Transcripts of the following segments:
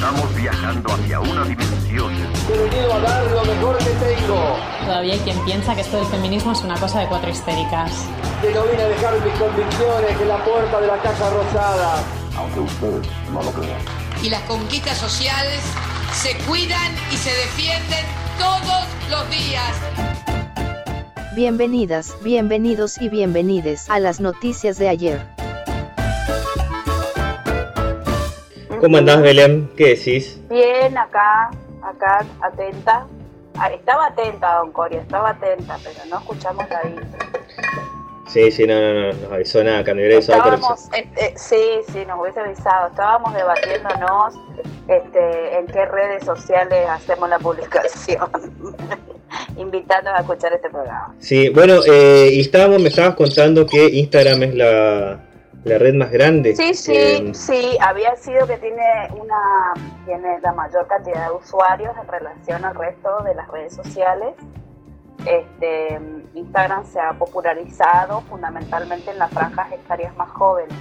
Estamos viajando hacia una dimensión. He venido a dar lo mejor que tengo. Todavía hay quien piensa que esto del feminismo es una cosa de cuatro histéricas. Que no vine a dejar mis convicciones en la puerta de la Casa Rosada. Aunque ustedes no lo crean. Y las conquistas sociales se cuidan y se defienden todos los días. Bienvenidas, bienvenidos y bienvenides a las noticias de ayer. ¿Cómo andás, Belén? ¿Qué decís? Bien, acá, acá, atenta. Ah, Estaba atenta, don Coria, estaba atenta, pero no escuchamos la intro. Sí, sí, no, no, no, nos avisó nada, por Estábamos, eh, eh, sí, sí, nos hubiese avisado. Estábamos debatiéndonos este, en qué redes sociales hacemos la publicación. Invitándonos a escuchar este programa. Sí, bueno, eh, y estábamos, me estabas contando que Instagram es la, la red más grande. Sí, sí, Eh, sí, había sido que tiene una tiene la mayor cantidad de usuarios en relación al resto de las redes sociales. Este, Instagram se ha popularizado fundamentalmente en las franjas etarias más jóvenes,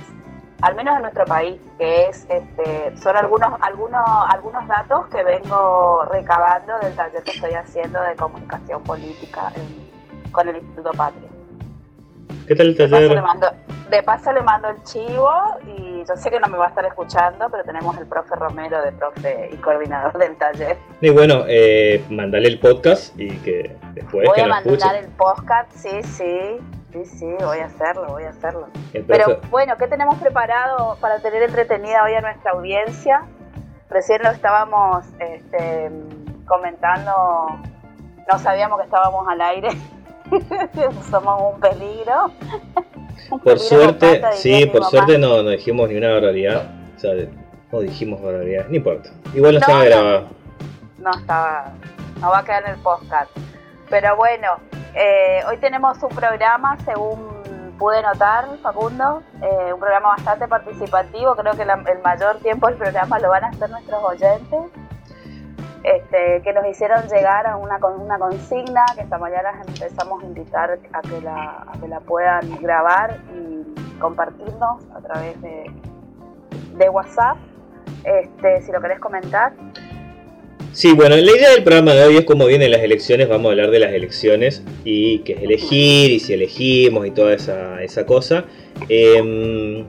al menos en nuestro país, que es este, son algunos algunos algunos datos que vengo recabando del taller que estoy haciendo de comunicación política en- con el Instituto Patria. ¿Qué tal el De paso, taller? le mando, de paso le mando el chivo y yo sé que no me va a estar escuchando, pero tenemos el profe Romero de profe y coordinador del taller. Y bueno, eh, mandale el podcast y que después voy que a nos escuche. mandar el podcast, sí, sí, sí, sí, voy a hacerlo, voy a hacerlo. Pero bueno, ¿qué tenemos preparado para tener entretenida hoy a nuestra audiencia? Recién lo estábamos este, comentando, no sabíamos que estábamos al aire, somos un peligro. Un Por peligro suerte, sí, por suerte no, no dijimos ni una barbaridad. O sea, no dijimos barbaridad, no importa. Igual no, No, estaba no. grabado. no estaba, no va a quedar en el podcast. Pero bueno, eh, hoy tenemos un programa, según pude notar, Facundo, eh, un programa bastante participativo. Creo que la- el mayor tiempo del programa lo van a hacer nuestros oyentes, este, que nos hicieron llegar a una, una consigna que esta mañana empezamos a invitar a que la, a que la puedan grabar y compartirnos a través de, de WhatsApp. Este, si lo querés comentar. Sí, bueno, la idea del programa de hoy es cómo vienen las elecciones, vamos a hablar de las elecciones y qué es elegir y si elegimos y toda esa, esa cosa. Em,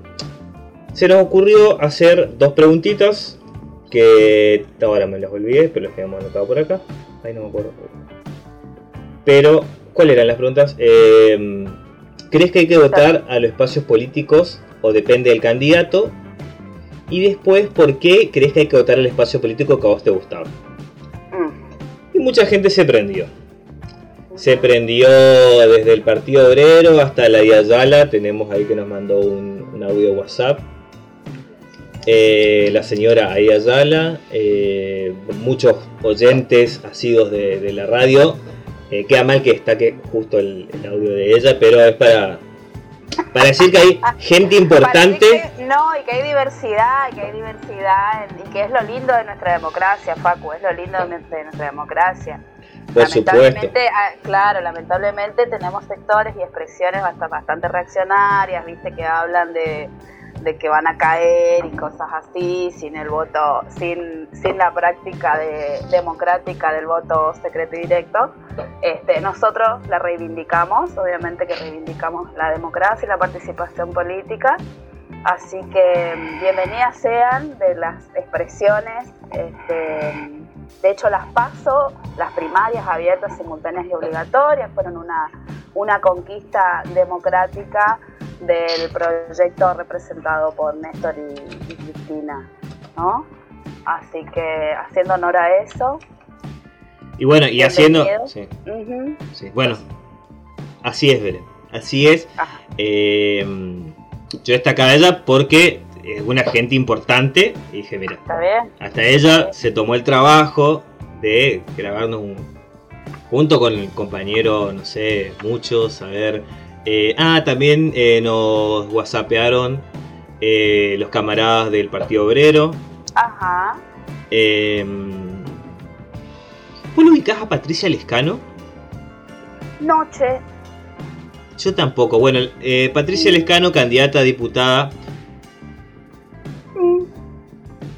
se nos ocurrió hacer dos preguntitas que ahora me las olvidé, pero las habíamos anotado por acá. Ay, no me acuerdo. Pero, ¿cuáles eran las preguntas? Em, ¿Crees que hay que votar a los espacios políticos o depende del candidato? Y después, ¿por qué crees que hay que votar al espacio político que a vos te gustaba? Mm. Y mucha gente se prendió. Se prendió desde el Partido Obrero hasta la Ayala. Tenemos ahí que nos mandó un, un audio WhatsApp. Eh, la señora Aya Ayala, eh, muchos oyentes asidos de, de la radio. Eh, queda mal que destaque justo el, el audio de ella, pero es para, para decir que hay gente importante. Que- no, y que hay diversidad, y que hay diversidad, y que es lo lindo de nuestra democracia, Facu, es lo lindo de nuestra de nuestra democracia. Por supuesto. lamentablemente, ah, claro, lamentablemente tenemos sectores y expresiones bastante, bastante reaccionarias, viste, que hablan de, de que van a caer y cosas así, sin el voto, sin, sin la práctica de- democrática del voto secreto y directo. Este, nosotros la reivindicamos, obviamente que reivindicamos la democracia y la participación política. Así que bienvenidas sean de las expresiones. Este, de hecho, las PASO, las primarias abiertas, simultáneas y obligatorias, fueron una, una conquista democrática del proyecto representado por Néstor y, y Cristina. ¿no? Así que haciendo honor a eso. Y bueno, y haciendo. Sí. ujú, Sí, bueno, así es, Belén. Así es. Ajá. Eh, yo destacaba a ella porque es una gente importante. Y dije, mira, ¿Está bien? hasta ella se tomó el trabajo de grabarnos un. Junto con el compañero, no sé, muchos, a ver. Eh, ah, también eh, nos whatsappearon eh, los camaradas del Partido Obrero. Ajá. Eh, ¿Vos lo ubicás a Patricia Lescano? Noche. Yo tampoco. Bueno, Patricia Lescano, candidata a diputada.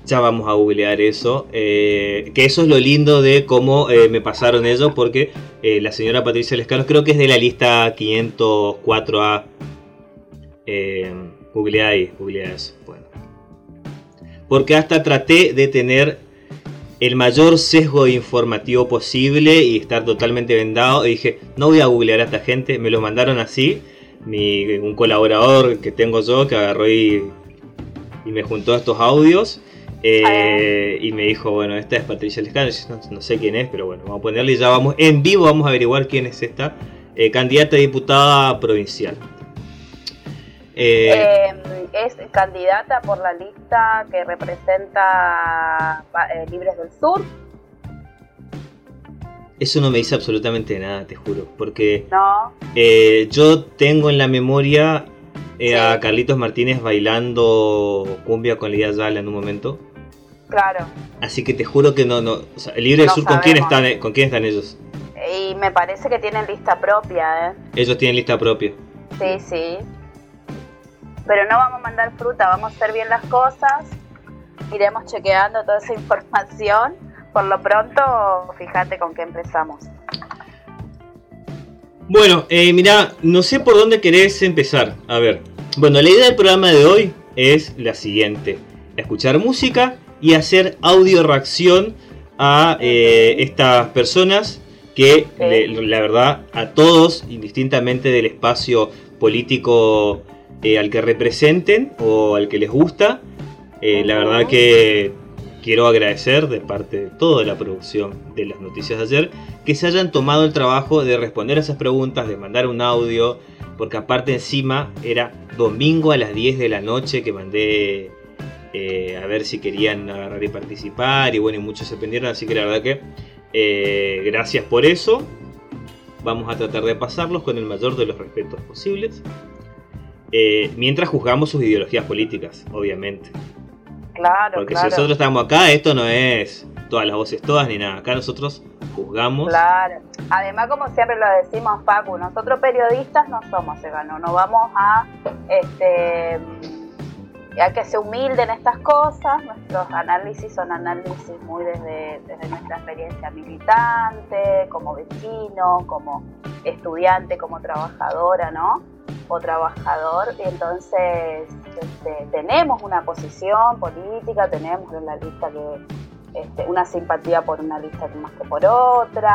Ya vamos a googlear eso. eh, que eso es lo lindo de cómo eh, me pasaron ellos, porque eh, la señora Patricia Lescaros creo que es de la lista 504A. Eh, googlea ahí, googlea eso. Bueno. Porque hasta traté de tener el mayor sesgo informativo posible y estar totalmente vendado. Y dije, no voy a googlear a esta gente. Me lo mandaron así. Un colaborador que tengo yo que agarró y, y me juntó estos audios. Eh, y me dijo, bueno, esta es Patricia Lescano. No, no sé quién es, pero bueno, vamos a ponerle y ya vamos en vivo. Vamos a averiguar quién es esta eh, candidata a diputada provincial. Eh, Eh, es candidata por la lista que representa Libres del Sur, eso no me dice absolutamente nada, te juro. Porque ¿no? Yo tengo en la memoria a. Carlitos Martínez bailando cumbia con Lidia Yala en un momento. Claro. Así que te juro que no, no. O sea, el Libre del Sur, ¿con quién, están? ¿con quién están ellos? Y me parece que tienen lista propia, ¿eh? Ellos tienen lista propia. Sí, sí. Pero no vamos a mandar fruta, vamos a hacer bien las cosas. Iremos chequeando toda esa información. Por lo pronto, fíjate con qué empezamos. Bueno, eh, mira, no sé por dónde querés empezar. A ver. Bueno, la idea del programa de hoy es la siguiente. Escuchar música y hacer audio reacción a eh, estas personas que, le- la verdad, a todos, indistintamente del espacio político eh, al que representen o al que les gusta, eh, la verdad que quiero agradecer de parte de toda la producción de las noticias de ayer que se hayan tomado el trabajo de responder a esas preguntas, de mandar un audio, porque aparte encima era domingo a las 10 de la noche que mandé eh, a ver si querían agarrar y participar y bueno, y muchos se prendieron, así que la verdad que eh, gracias por eso. Vamos a tratar de pasarlos con el mayor de los respetos posibles. eh, mientras juzgamos sus ideologías políticas, obviamente. Claro, Porque claro. si nosotros estamos acá, esto no es todas las voces todas ni nada. Acá nosotros juzgamos. Claro. Además, como siempre lo decimos, Paco, nosotros periodistas no somos veganos, no vamos a, este, hay que ser humilde en estas cosas. Nuestros análisis son análisis muy desde, desde nuestra experiencia militante, como vecino, como estudiante, como trabajadora, ¿no? O trabajador. Y entonces este, tenemos una posición política, tenemos en la lista que este, una simpatía por una lista más que por otra,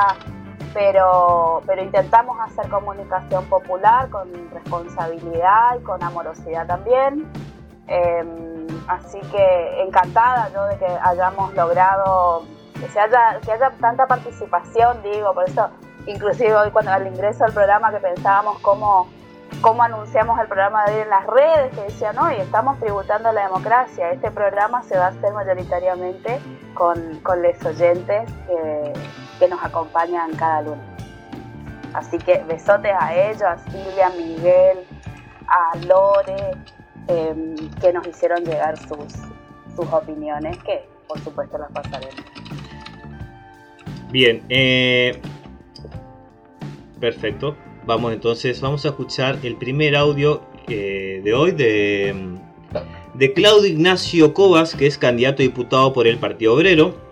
pero, pero intentamos hacer comunicación popular con responsabilidad y con amorosidad también. Eh, así que encantada yo de que hayamos logrado que, se haya, que haya tanta participación, digo, por eso inclusive hoy cuando al ingreso al programa que pensábamos cómo, cómo anunciamos el programa de hoy en las redes, que decían, hoy estamos tributando a la democracia, este programa se va a hacer mayoritariamente con, con los oyentes que, que nos acompañan cada lunes. Así que besotes a ellos, a Silvia, a Miguel, a Lore, eh, que nos hicieron llegar sus, sus opiniones, que por supuesto las pasaremos. Bien, eh, perfecto. Vamos entonces, vamos a escuchar el primer audio eh, de hoy de, de Claudio Ignacio Cobas, que es candidato a diputado por el Partido Obrero.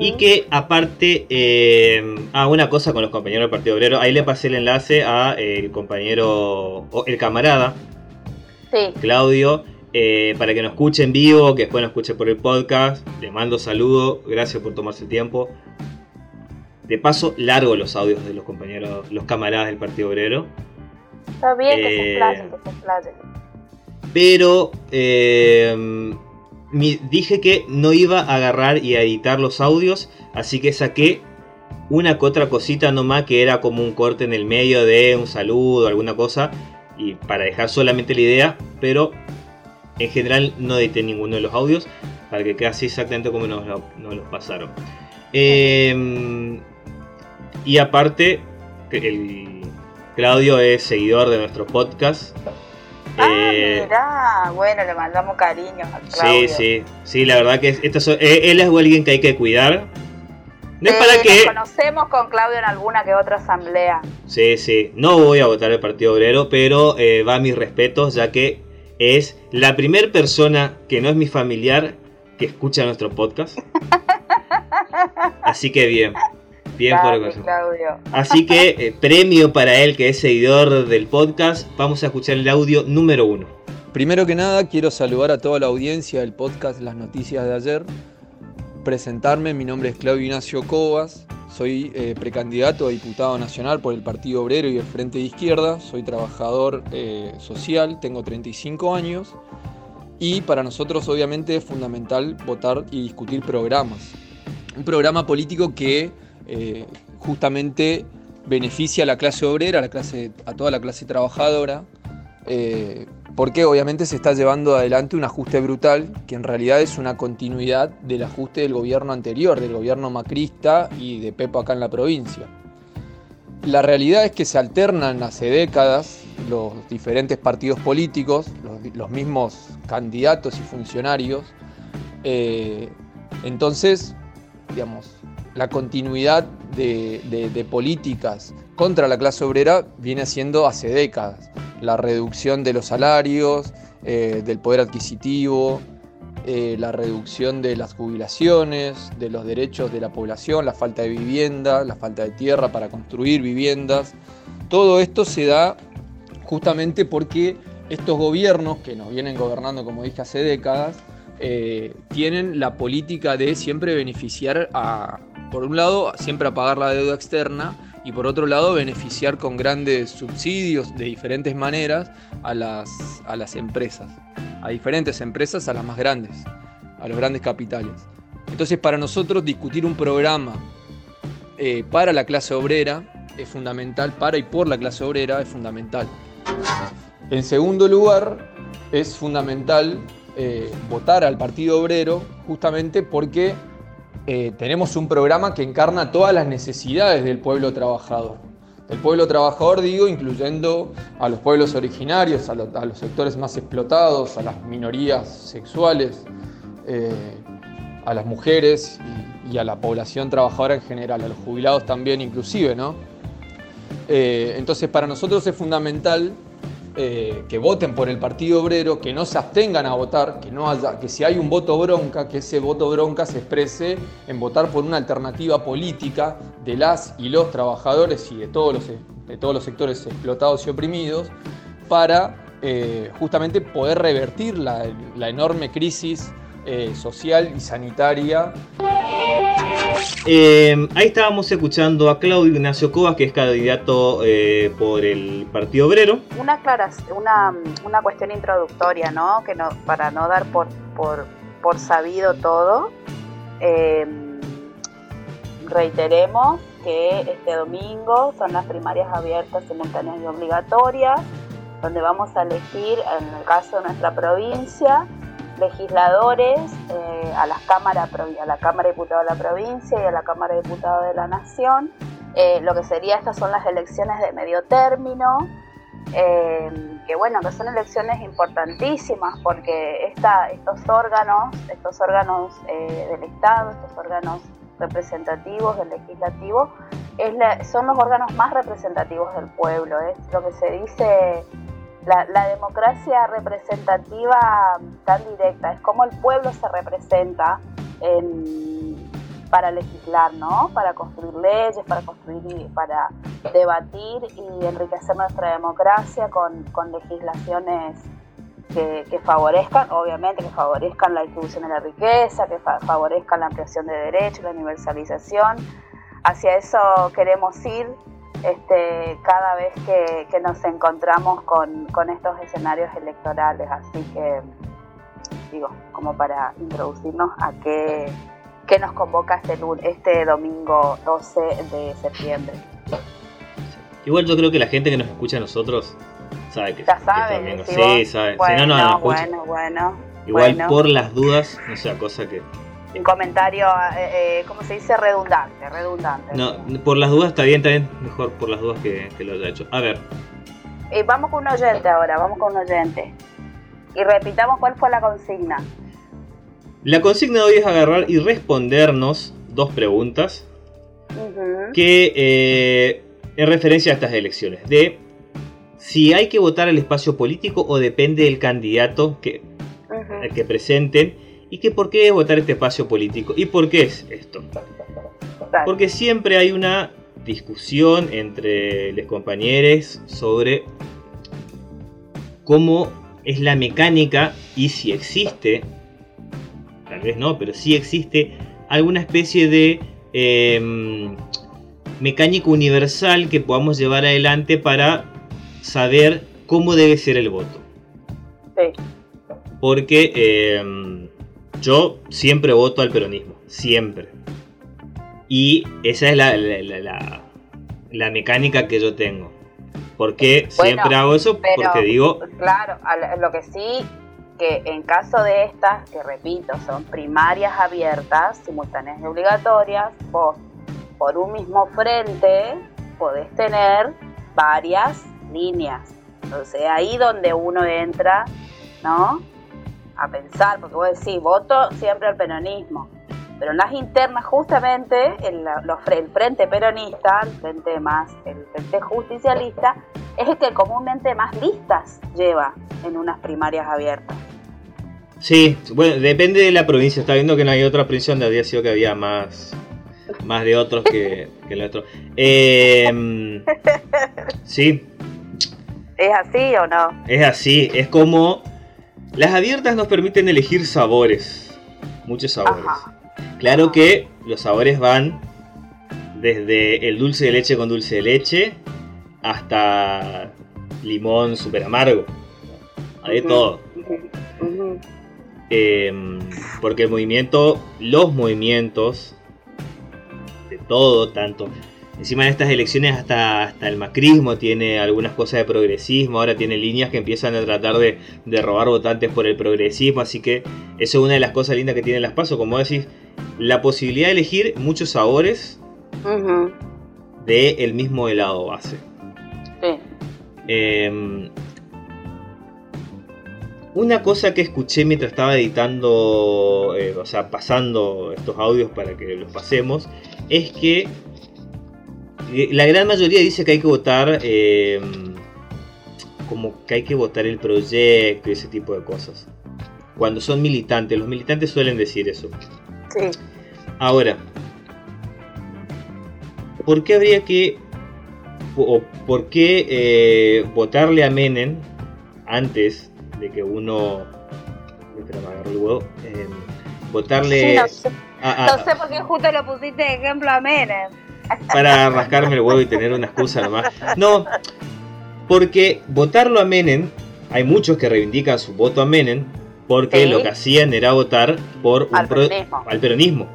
Y que aparte, eh, ah, una cosa con los compañeros del Partido Obrero, ahí le pasé el enlace a el compañero, o el camarada, Sí, Claudio, eh, para que nos escuche en vivo, que después nos escuche por el podcast. Le mando saludo, gracias por tomarse el tiempo. De paso, largo los audios de los compañeros, los camaradas del Partido Obrero. está bien que se Eh, explayen, que se explayen. Pero eh, dije que no iba a agarrar y a editar los audios, así que saqué una que otra cosita nomás que era como un corte en el medio de un saludo, alguna cosa, y para dejar solamente la idea, pero en general no edité ninguno de los audios para que quede así exactamente como nos, lo- nos los pasaron. Eh, y aparte, el Claudio es seguidor de nuestro podcast. Ah, Eh, mirá, bueno, le mandamos cariño a Sí, Claudio. sí, sí, la verdad que es- eh, él es alguien que hay que cuidar. No es Eh, para Nos que... conocemos con Claudio en alguna que otra asamblea. Sí, sí, no voy a votar el Partido Obrero, pero eh, va a mis respetos ya que es la primera persona que no es mi familiar que escucha nuestro podcast. Así que bien. Bien Dale, por. Claudio. Así que eh, premio para él que es seguidor del podcast. Vamos a escuchar el audio número uno. Primero que nada, quiero saludar a toda la audiencia del podcast Las Noticias de ayer. Presentarme, mi nombre es Claudio Ignacio Cobas, soy eh, precandidato a diputado nacional por el Partido Obrero y el Frente de Izquierda, soy trabajador eh, social, tengo 35 años. Y para nosotros obviamente es fundamental votar y discutir programas. Un programa político que eh, justamente beneficia a la clase obrera, a, la clase, a toda la clase trabajadora, eh, porque obviamente se está llevando adelante un ajuste brutal que en realidad es una continuidad del ajuste del gobierno anterior, del gobierno macrista y de Pepo acá en la provincia. La realidad es que se alternan hace décadas los diferentes partidos políticos, los, mismos candidatos y funcionarios. Eh, entonces, digamos, la continuidad de, políticas contra la clase obrera viene haciendo hace décadas. La reducción de los salarios, eh, del poder adquisitivo, eh, la reducción de las jubilaciones, de los derechos de la población, la falta de vivienda, la falta de tierra para construir viviendas. Todo esto se da justamente porque estos gobiernos que nos vienen gobernando, como dije, hace décadas, eh, tienen la política de siempre beneficiar a, por un lado, siempre a pagar la deuda externa y por otro lado, beneficiar con grandes subsidios de diferentes maneras a las, a las empresas, a diferentes empresas, a las más grandes, a los grandes capitales. Entonces, para nosotros discutir un programa eh, para la clase obrera es fundamental, para y por la clase obrera es fundamental. En segundo lugar, es fundamental eh, votar al Partido Obrero justamente porque eh, tenemos un programa que encarna todas las necesidades del pueblo trabajador. El pueblo trabajador, digo, incluyendo a los pueblos originarios, a, lo, a los sectores más explotados, a las minorías sexuales, eh, a las mujeres y, y, a la población trabajadora en general, a los jubilados también inclusive, ¿no? Eh, entonces para nosotros es fundamental eh, que voten por el Partido Obrero, que no se abstengan a votar, que, no haya, que si hay un voto bronca, que ese voto bronca se exprese en votar por una alternativa política de las y los trabajadores y de todos los, de todos los sectores explotados y oprimidos para eh, justamente poder revertir la, enorme crisis eh, social y sanitaria. Eh, ahí estábamos escuchando a Claudio Ignacio Cobas, que es candidato eh, por el Partido Obrero. Una, aclaración, una, una cuestión introductoria, ¿no? Que no, para no dar por, por, por sabido todo, eh, reiteremos que este domingo son las primarias abiertas, simultáneas y obligatorias, donde vamos a elegir, en el caso de nuestra provincia, legisladores eh, a, las cámaras, a la Cámara de Diputados de la provincia y a la Cámara de Diputados de la Nación. Eh, lo que sería, estas son las elecciones de medio término, eh, que bueno, que son elecciones importantísimas porque esta, estos órganos, estos órganos del Estado, estos órganos representativos del legislativo, es son los órganos más representativos del pueblo, es lo que se dice la, la, democracia representativa tan directa, es como el pueblo se representa en, para legislar, ¿no? Para construir leyes, para construir, para debatir y enriquecer nuestra democracia con, con legislaciones que, que, favorezcan, obviamente, que favorezcan la distribución de la riqueza, que fa favorezcan la ampliación de derechos, la universalización. Hacia eso queremos ir este, cada vez que, que nos encontramos con, con, estos escenarios electorales. Así que, digo, como para introducirnos a qué, qué nos convoca este, este domingo 12 de septiembre. Igual yo creo que la gente que nos escucha a nosotros sabe que, ya sabe, que sí, sabe. Bueno, si no, no nos bueno, bueno. Igual bueno. por las dudas, no sea cosa que un comentario, eh, eh, ¿cómo se dice? Redundante, redundante. No, por las dudas está bien, está bien, mejor por las dudas que, que lo haya hecho. A ver. Eh, vamos con un oyente ahora, vamos con un oyente. Y repitamos cuál fue la consigna. La consigna de hoy es agarrar y respondernos dos preguntas uh -huh. que eh, en referencia a estas elecciones. De si hay que votar al espacio político o depende del candidato que, uh -huh. que presenten ¿Y que por qué es votar este espacio político? ¿Y por qué es esto? Porque siempre hay una discusión entre los compañeros sobre cómo es la mecánica y si existe, tal vez no, pero si existe alguna especie de em, mecánica universal que podamos llevar adelante para saber cómo debe ser el voto. Sí. Porque em, yo siempre voto al peronismo, siempre. Y esa es la, la mecánica que yo tengo. ¿Por qué siempre hago eso? Porque digo... Claro, lo que sí, que en caso de estas, que repito, son primarias abiertas, simultáneas y obligatorias, vos por un mismo frente podés tener varias líneas. Entonces ahí donde uno entra, ¿no? A pensar, porque vos decís, voto siempre al peronismo. Pero en las internas, justamente, el, el frente peronista, el frente más, el frente justicialista, es el que comúnmente más listas lleva en unas primarias abiertas. Sí, bueno, depende de la provincia. Está viendo que no hay otra provincia donde había sido que había más, más de otros que, que el otro. Eh, sí. ¿Es así o no? Es así, es como... Las abiertas nos permiten elegir sabores, muchos sabores. Claro que los sabores van desde el dulce de leche con dulce de leche hasta limón súper amargo. Hay de todo. Em, porque el movimiento, los movimientos de todo, tanto encima de estas elecciones hasta, hasta el macrismo tiene algunas cosas de progresismo, ahora tiene líneas que empiezan a tratar de, robar votantes por el progresismo, así que eso es una de las cosas lindas que tienen las pasos, como decís, la posibilidad de elegir muchos sabores de el mismo helado base. Em, una cosa que escuché mientras estaba editando, eh, o sea, pasando estos audios para que los pasemos, es que la gran mayoría dice que hay que votar em, como que hay que votar el proyecto y ese tipo de cosas. Cuando son militantes, los militantes suelen decir eso. Sí. Ahora, ¿por qué habría que o por qué eh, votarle a Menem antes de que uno. Eh, votarle. no, sé. no sé por qué justo lo pusiste de ejemplo a Menem. Para rascarme el huevo y tener una excusa nomás. No, porque votarlo a Menem, hay muchos que reivindican su voto a Menem, porque lo que hacían era votar por un al, peronismo. al peronismo.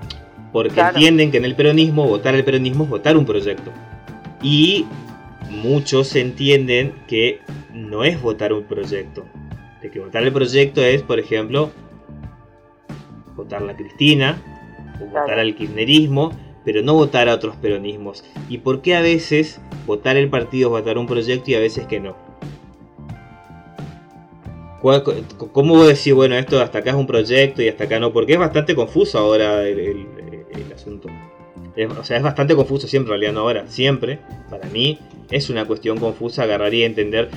Porque entienden que en el peronismo, votar al peronismo es votar un proyecto. Y muchos entienden que no es votar un proyecto. De que votar el proyecto es, por ejemplo, votar la Cristina, o votar al kirchnerismo, pero no votar a otros peronismos. ¿Y por qué a veces votar el partido es votar un proyecto y a veces que no? ¿Cómo vos decís, bueno, esto hasta acá es un proyecto y hasta acá no? Porque es bastante confuso ahora el asunto o sea, es bastante confuso siempre, en realidad no ahora, siempre, para mí, es una cuestión confusa, agarraría a entender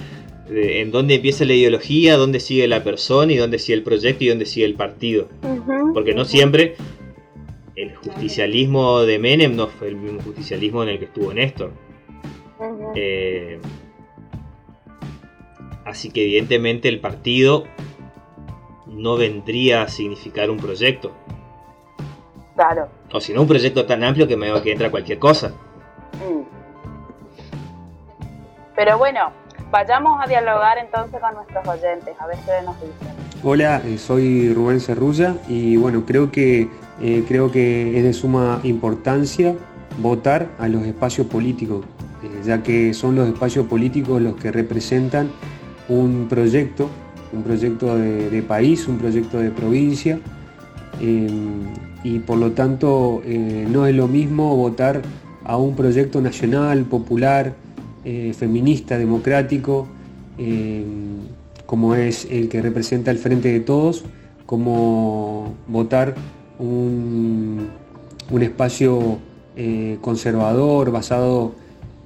eh, en dónde empieza la ideología, dónde sigue la persona y dónde sigue el proyecto y dónde sigue el partido. Porque no siempre el justicialismo de Menem no fue el mismo justicialismo en el que estuvo Néstor. Eh, así que evidentemente el partido no vendría a significar un proyecto. Claro. O si no, un proyecto tan amplio que me veo que entra cualquier cosa. Mm. Pero bueno, vayamos a dialogar entonces con nuestros oyentes, a ver qué nos dicen. Hola, eh, soy Rubén Cerrulla y bueno, creo que, eh, creo que es de suma importancia votar a los espacios políticos, eh, ya que son los espacios políticos los que representan un proyecto, un proyecto de, país, un proyecto de provincia y por lo tanto eh, no es lo mismo votar a un proyecto nacional, popular, eh, feminista, democrático, eh, como es el que representa el Frente de Todos, como votar un, espacio conservador basado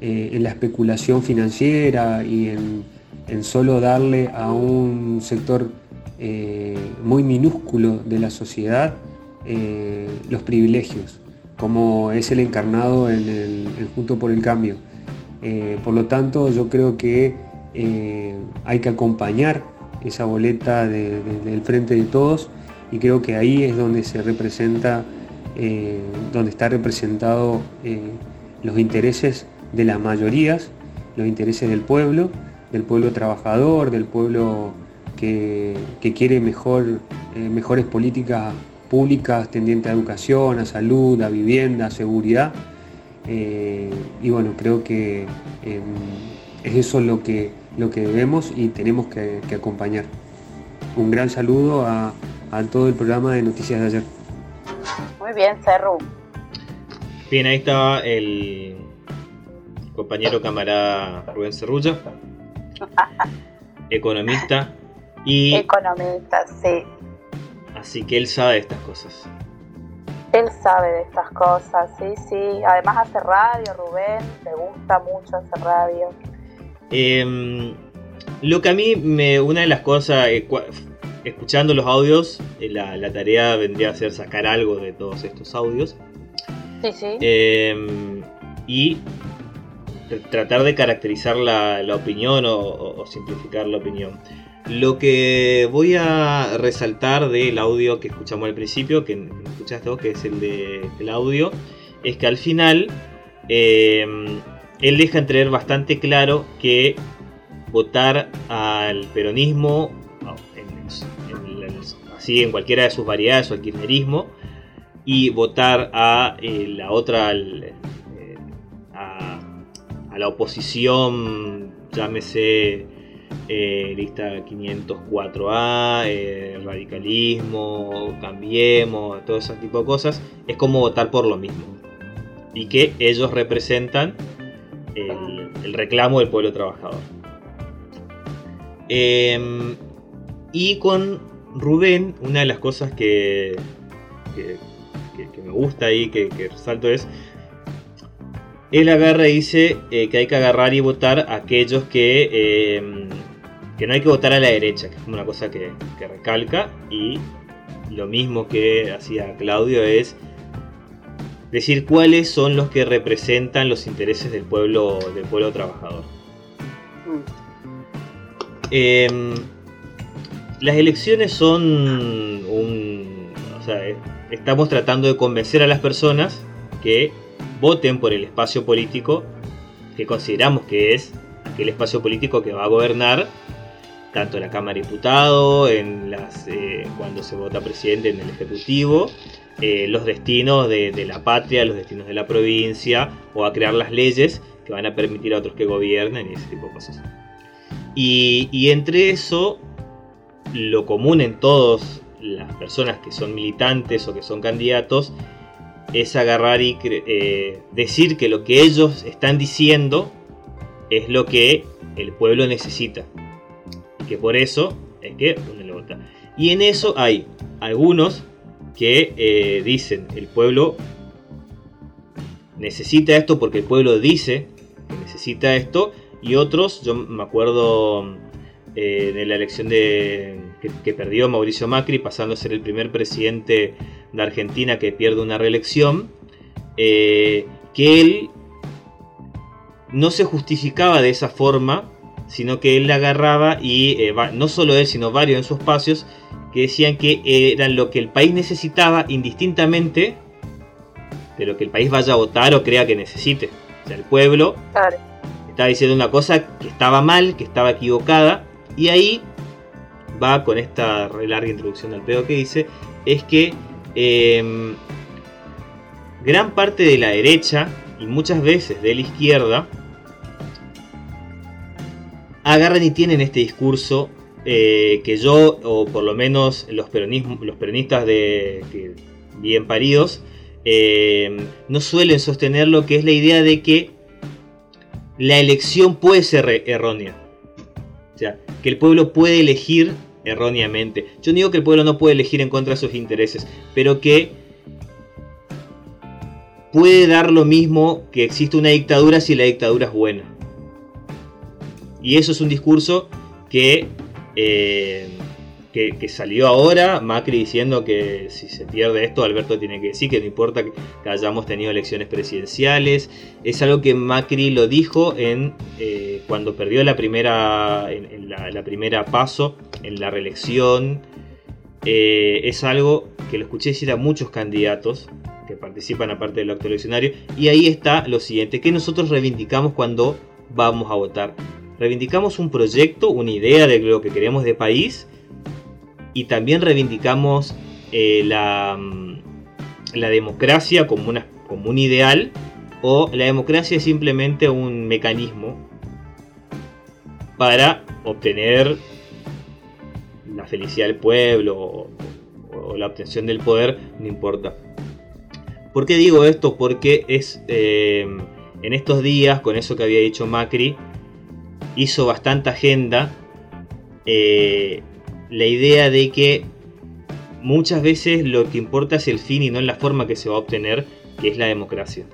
en la especulación financiera y en, en, solo darle a un sector eh, muy minúsculo de la sociedad eh, los privilegios, como es el encarnado en el, Junto por el Cambio. Eh, por lo tanto, yo creo que hay que acompañar esa boleta del frente de todos y creo que ahí es donde se representa, donde está representado los intereses de las mayorías, los intereses del pueblo, del pueblo trabajador, del pueblo que, quiere mejor, eh, mejores políticas públicas tendientes a educación, a salud, a vivienda, a seguridad. Eh, y bueno, creo que em, es eso lo que, lo que debemos y tenemos que, acompañar. Un gran saludo a, a todo el programa de Noticias de ayer. Muy bien, Cerro. Bien, ahí está el compañero camarada Rubén Cerrulla, economista y... Economista, sí. Así que él sabe de estas cosas. Él sabe de estas cosas, sí, sí. Además hace radio, Rubén, le gusta mucho hacer radio. Em, lo que a mí me... Una de las cosas... Eh, escuchando los audios, eh, la, la tarea vendría a ser sacar algo de todos estos audios. Sí, sí. Em, y tratar de caracterizar la, opinión o, simplificar la opinión. Lo que voy a resaltar del audio que escuchamos al principio, que escuchaste vos, que es el del audio, es que al final em, él deja entrever bastante claro que votar al peronismo, así en cualquiera de sus variedades o al kirchnerismo, y votar a eh, la otra, eh, a, la oposición, llámese eh, lista 504A, radicalismo, cambiemos, todo ese tipo de cosas, es como votar por lo mismo. Y que ellos representan el, reclamo del pueblo trabajador. Em, y con Rubén, una de las cosas que que, me gusta ahí, que, resalto es, él agarra y dice eh, que hay que agarrar y votar a aquellos que, em, que no hay que votar a la derecha, que es como una cosa que, recalca, y lo mismo que hacía Claudio es decir cuáles son los que representan los intereses del pueblo, del pueblo trabajador. Em, las elecciones son un... O sea, estamos tratando de convencer a las personas que voten por el espacio político que consideramos que es aquel espacio político que va a gobernar tanto en la Cámara de Diputados, en las, eh, cuando se vota presidente en el Ejecutivo, eh, los destinos de, la patria, los destinos de la provincia, o a crear las leyes que van a permitir a otros que gobiernen y ese tipo de cosas. Y entre eso, lo común en todos las personas que son militantes o que son candidatos es agarrar y eh, decir que lo que ellos están diciendo es lo que el pueblo necesita. Y que por eso es que uno le vota. Y en eso hay algunos que eh, dicen el pueblo necesita esto porque el pueblo dice que necesita esto. Y otros, yo me acuerdo eh, de la elección de, que, perdió Mauricio Macri, pasando a ser el primer presidente de Argentina que pierde una reelección, eh, que él no se justificaba de esa forma, sino que él la agarraba y eh, no solo él, sino varios en sus espacios, que decían que eran lo que el país necesitaba indistintamente de lo que el país vaya a votar o crea que necesite. O sea, el pueblo estaba diciendo una cosa que estaba mal, que estaba equivocada, y ahí va con esta larga introducción al pedo que dice, es que em, gran parte de la derecha y muchas veces de la izquierda agarran y tienen este discurso eh, que yo, o por lo menos los, los peronistas de, bien paridos, em, no suelen sostener lo que es la idea de que la elección puede ser errónea que el pueblo puede elegir erróneamente. Yo no digo que el pueblo no puede elegir en contra de sus intereses, pero que puede dar lo mismo que existe una dictadura si la dictadura es buena. Y eso es un discurso que, eh, que, salió ahora, Macri diciendo que si se pierde esto, Alberto tiene que decir que no importa que, hayamos tenido elecciones presidenciales. Es algo que Macri lo dijo en eh, cuando perdió la primera, la, primera paso, en la reelección. Eh, es algo que lo escuché decir a muchos candidatos que participan aparte del acto eleccionario. Y ahí está lo siguiente, que nosotros reivindicamos cuando vamos a votar. Reivindicamos un proyecto, una idea de lo que queremos de país y también reivindicamos eh, la, mm, la, democracia como, una, como un ideal o la democracia es simplemente un mecanismo para obtener la felicidad del pueblo o, la obtención del poder, no importa. ¿Por qué digo esto? Porque es eh, en estos días, con eso que había dicho Macri, hizo bastante agenda eh, la idea de que muchas veces lo que importa es el fin y no la forma que se va a obtener, que es la democracia.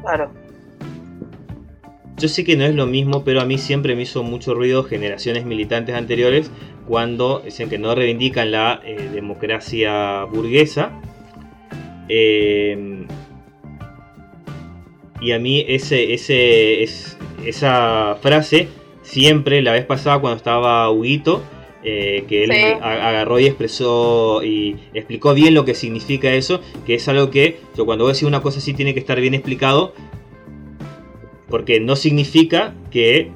Claro. Yo sé que no es lo mismo, pero a mí siempre me hizo mucho ruido generaciones militantes anteriores cuando dicen que no reivindican la eh, democracia burguesa. Eh, y a mí ese, ese, esa frase siempre, la vez pasada cuando estaba Huguito, eh, que él agarró y expresó y explicó bien lo que significa eso, que es algo que yo cuando voy a decir una cosa así tiene que estar bien explicado, porque no significa que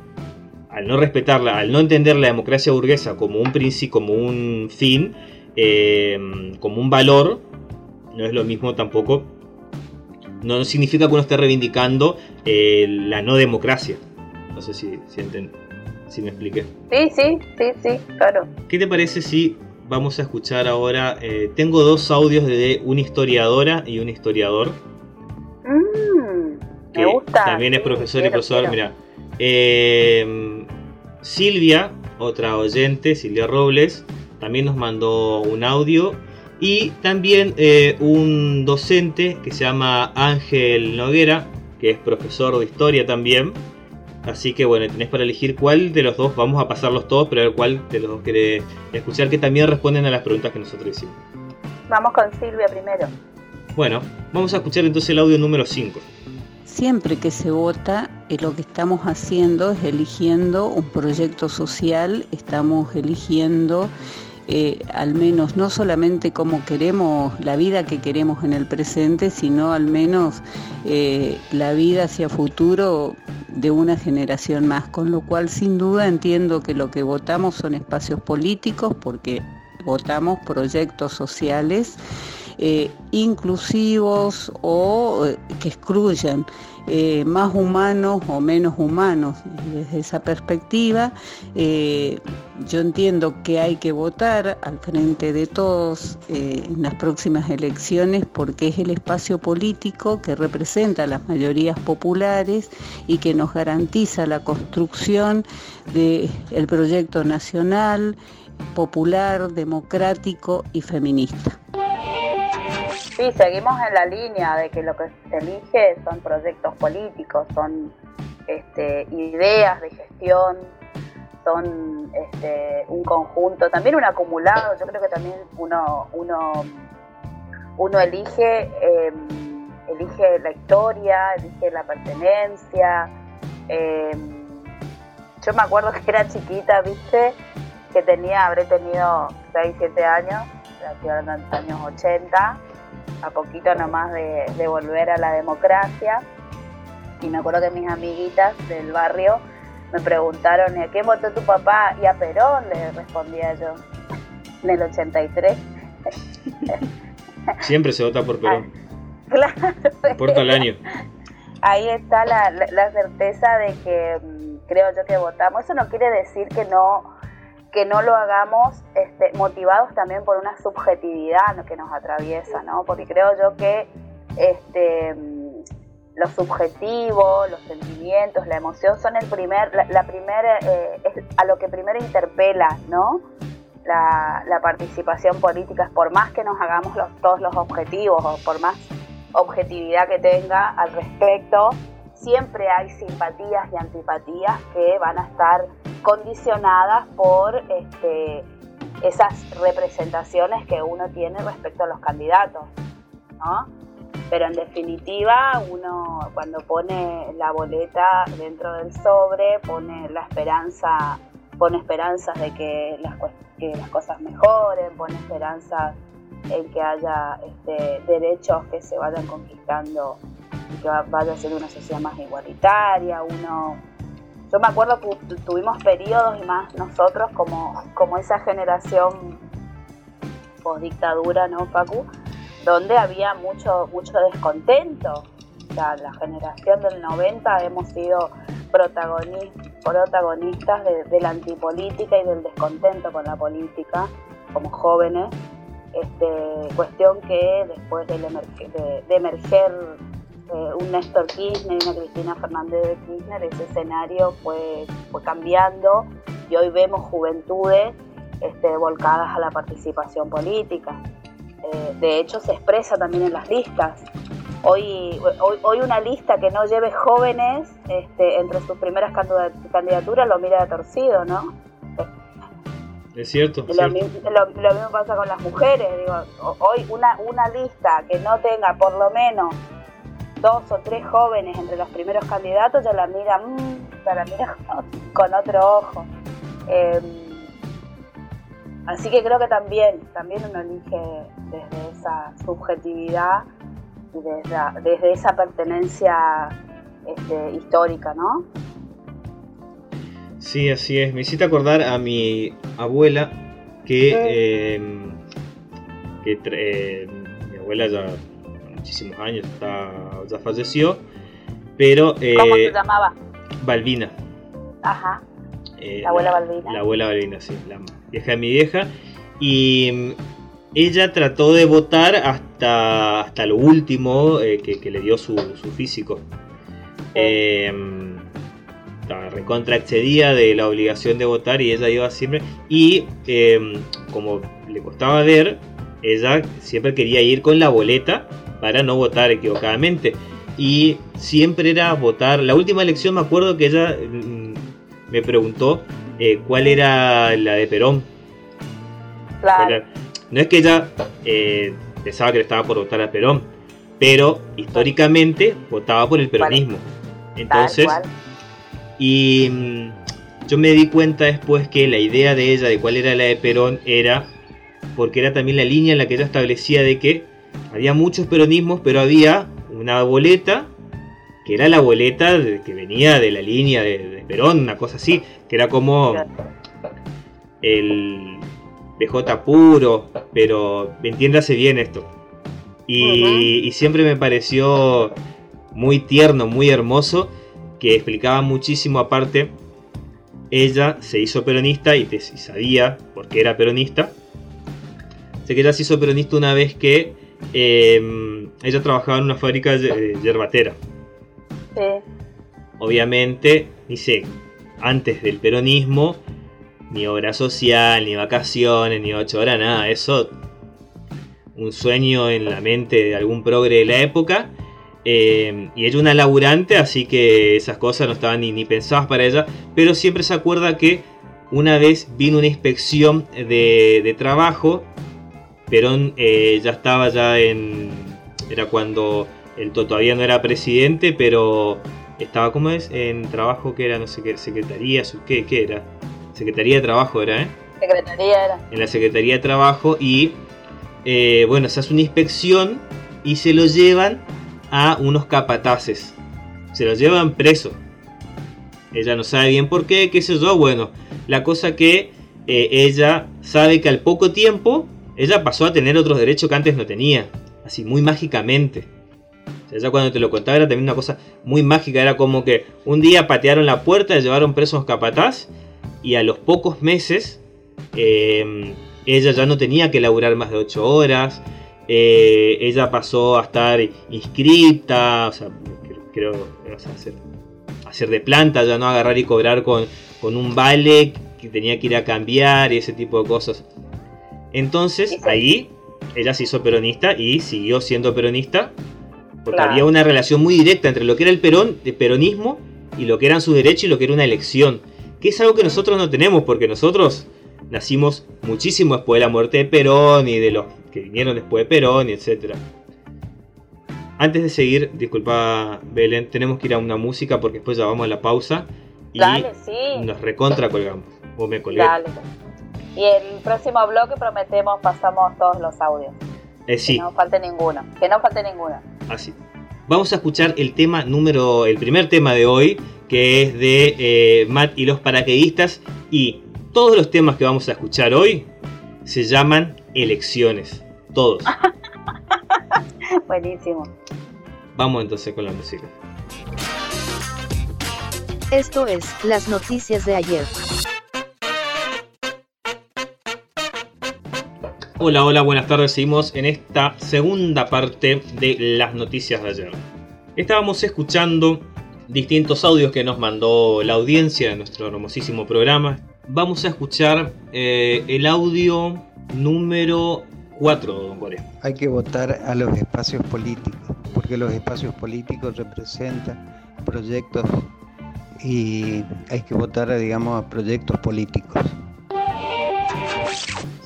al no respetarla, al no entender la democracia burguesa como un principio, como un fin, eh, como un valor, no es lo mismo tampoco, no significa que uno esté reivindicando eh, la no democracia. No sé si, sienten si me expliqué. Sí, sí, sí, sí, claro. ¿Qué te parece si vamos a escuchar ahora? Eh, tengo dos audios de una historiadora y un historiador. Mm, me gusta. También es profesor y profesor. Mira, eh, Silvia, otra oyente, Silvia Robles, también nos mandó un audio. Y también eh, un docente que se llama Ángel Noguera, que es profesor de historia también Así que bueno, tenés para elegir cuál de los dos, vamos a pasarlos todos, pero a ver cuál de los dos querés escuchar, que también responden a las preguntas que nosotros hicimos. Vamos con Silvia primero. Bueno, vamos a escuchar entonces el audio número 5. Siempre que se vota, eh, lo que estamos haciendo es eligiendo un proyecto social, estamos eligiendo eh, al menos no solamente cómo queremos, la vida que queremos en el presente, sino al menos eh, la vida hacia futuro de una generación más, con lo cual sin duda entiendo que lo que votamos son espacios políticos porque votamos proyectos sociales eh, inclusivos o que excluyan eh, más humanos o menos humanos. desde esa perspectiva, eh, yo entiendo que hay que votar al frente de todos eh, en las próximas elecciones porque es el espacio político que representa a las mayorías populares y que nos garantiza la construcción del proyecto nacional, popular, democrático y feminista. Sí, seguimos en la línea de que lo que se elige son proyectos políticos, son este, ideas de gestión, son este, un conjunto, también un acumulado. Yo creo que también uno, uno, uno elige, em, elige la historia, elige la pertenencia. Em, yo me acuerdo que era chiquita, viste, que tenía, habré tenido 6, 7 años, en los años 80 a poquito nomás de, de volver a la democracia. Y me acuerdo que mis amiguitas del barrio me preguntaron, ¿a qué votó tu papá? Y a Perón, le respondía yo, en el 83. Siempre se vota por Perón. Ah, claro. Importa el año. Ahí está la, la certeza de que mm, creo yo que votamos. Eso no quiere decir que no que no lo hagamos este, motivados también por una subjetividad que nos atraviesa, ¿no? Porque creo yo que este, lo subjetivo, los sentimientos, la emoción son el primer, la, primera, eh, es a lo que primero interpela, ¿no? La, participación política, por más que nos hagamos todos los objetivos o por más objetividad que tenga al respecto, siempre hay simpatías y antipatías que van a estar condicionadas por este, esas representaciones que uno tiene respecto a los candidatos, ¿no? Pero en definitiva, uno cuando pone la boleta dentro del sobre, pone la esperanza, pone esperanzas de que las, que las cosas mejoren, pone esperanzas en que haya este, derechos que se vayan conquistando que vaya a ser una sociedad más igualitaria, uno yo me acuerdo que tuvimos periodos y más nosotros como, como esa generación post dictadura, ¿no, Facu? Donde había mucho, mucho descontento. O sea, la generación del 90 hemos sido protagonistas, protagonistas de, la antipolítica y del descontento con la política como jóvenes. Este, cuestión que después de, de emerger eh, un Néstor Kirchner y una Cristina Fernández de Kirchner, ese escenario fue, fue cambiando y hoy vemos juventudes este, volcadas a la participación política. Eh, de hecho, se expresa también en las listas. Hoy, hoy, una lista que no lleve jóvenes este, entre sus primeras candidaturas lo mira de torcido, ¿no? Es cierto. Lo, Mismo, pasa con las mujeres. Digo, hoy una, una lista que no tenga por lo menos dos o tres jóvenes entre los primeros candidatos ya la mira, mm, la mira con otro ojo. Em, así que creo que también, también uno elige desde esa subjetividad y desde, esa pertenencia este, histórica, ¿no? Sí, así es. Me hiciste acordar a mi abuela que, em, eh, mi abuela ya muchísimos años, está, ya falleció. Pero, ¿Cómo se eh, llamaba? Balbina. Ajá. Eh, la abuela Balbina. La abuela Balbina, sí, la vieja de mi vieja. Y mm, ella trató de votar hasta, hasta lo último eh, que, le dio su, físico. Eh, recontra excedía de la obligación de votar y ella iba siempre. Y como le costaba ver, ella siempre quería ir con la boleta para no votar equivocadamente. Y siempre era votar. La última elección me acuerdo que ella mm, me preguntó eh, cuál era la de Perón. No es que ella eh, pensaba que le estaba por votar a Perón, pero históricamente votaba por el peronismo. Entonces, y mm, yo me di cuenta después que la idea de ella de cuál era la de Perón era porque era también la línea en la que ella establecía de que había muchos peronismos, pero había una boleta que era la boleta que venía de la línea de, Perón, una cosa así, que era como el BJ puro, pero entiéndase bien esto. Y, siempre me pareció muy tierno, muy hermoso, que explicaba muchísimo aparte. Ella se hizo peronista y, y sabía por qué era peronista. Sé que ella se hizo peronista una vez que Em, ella trabajaba en una fábrica de yerbatera. Sí. Obviamente, dice, antes del peronismo, ni obra social, ni vacaciones, ni ocho horas, nada. Eso, un sueño en la mente de algún progre de la época. Em, y ella una laburante, así que esas cosas no estaban ni, ni pensadas para ella. Pero siempre se acuerda que una vez vino una inspección de, de trabajo Perón eh, ya estaba ya en... Era cuando él todavía no era presidente, pero estaba, ¿cómo es? En trabajo que era, no sé qué, secretaría, ¿qué, qué era? Secretaría de Trabajo era, ¿eh? Secretaría era. En la Secretaría de Trabajo y, eh, bueno, se hace una inspección y se lo llevan a unos capataces. Se los llevan preso. Ella no sabe bien por qué, qué sé yo. Bueno, la cosa que eh, ella sabe que al poco tiempo ella pasó a tener otros derechos que antes no tenía, así muy mágicamente. O sea, ella cuando te lo contaba era también una cosa muy mágica, era como que un día patearon la puerta, llevaron presos capataz y a los pocos meses em, ella ya no tenía que laburar más de 8 horas, eh, ella pasó a estar inscripta, o sea, creo, hacer, hacer, de planta, ya no agarrar y cobrar con, con un vale que tenía que ir a cambiar y ese tipo de cosas. Entonces ahí ella se hizo peronista y siguió siendo peronista porque había una relación muy directa entre lo que era el perón, el peronismo y lo que eran sus derechos y lo que era una elección. que es algo que nosotros no tenemos, porque nosotros nacimos muchísimo después de la muerte de Perón y de los que vinieron después de Perón, y etc. Antes de seguir, disculpa Belén, tenemos que ir a una música porque después ya vamos a la pausa y Dale, sí. nos recontra colgamos. O me colgué. Dale. Y el próximo bloque prometemos pasamos todos los audios. Eh, sí, Que no falte ninguno. Que no falte ninguno. así. Vamos a escuchar el tema número, el primer tema de hoy, que es de eh, Matt y los paracaidistas. Y todos los temas que vamos a escuchar hoy se llaman elecciones. Todos. Buenísimo. Vamos entonces con la música. Esto es, las noticias de ayer. Hola, hola, buenas tardes. Seguimos en esta segunda parte de las noticias de ayer. Estábamos escuchando distintos audios que nos mandó la audiencia de nuestro hermosísimo programa. Vamos a escuchar eh, el audio número 4, don Corea. Hay que votar a los espacios políticos, porque los espacios políticos representan proyectos y hay que votar, digamos, a proyectos políticos.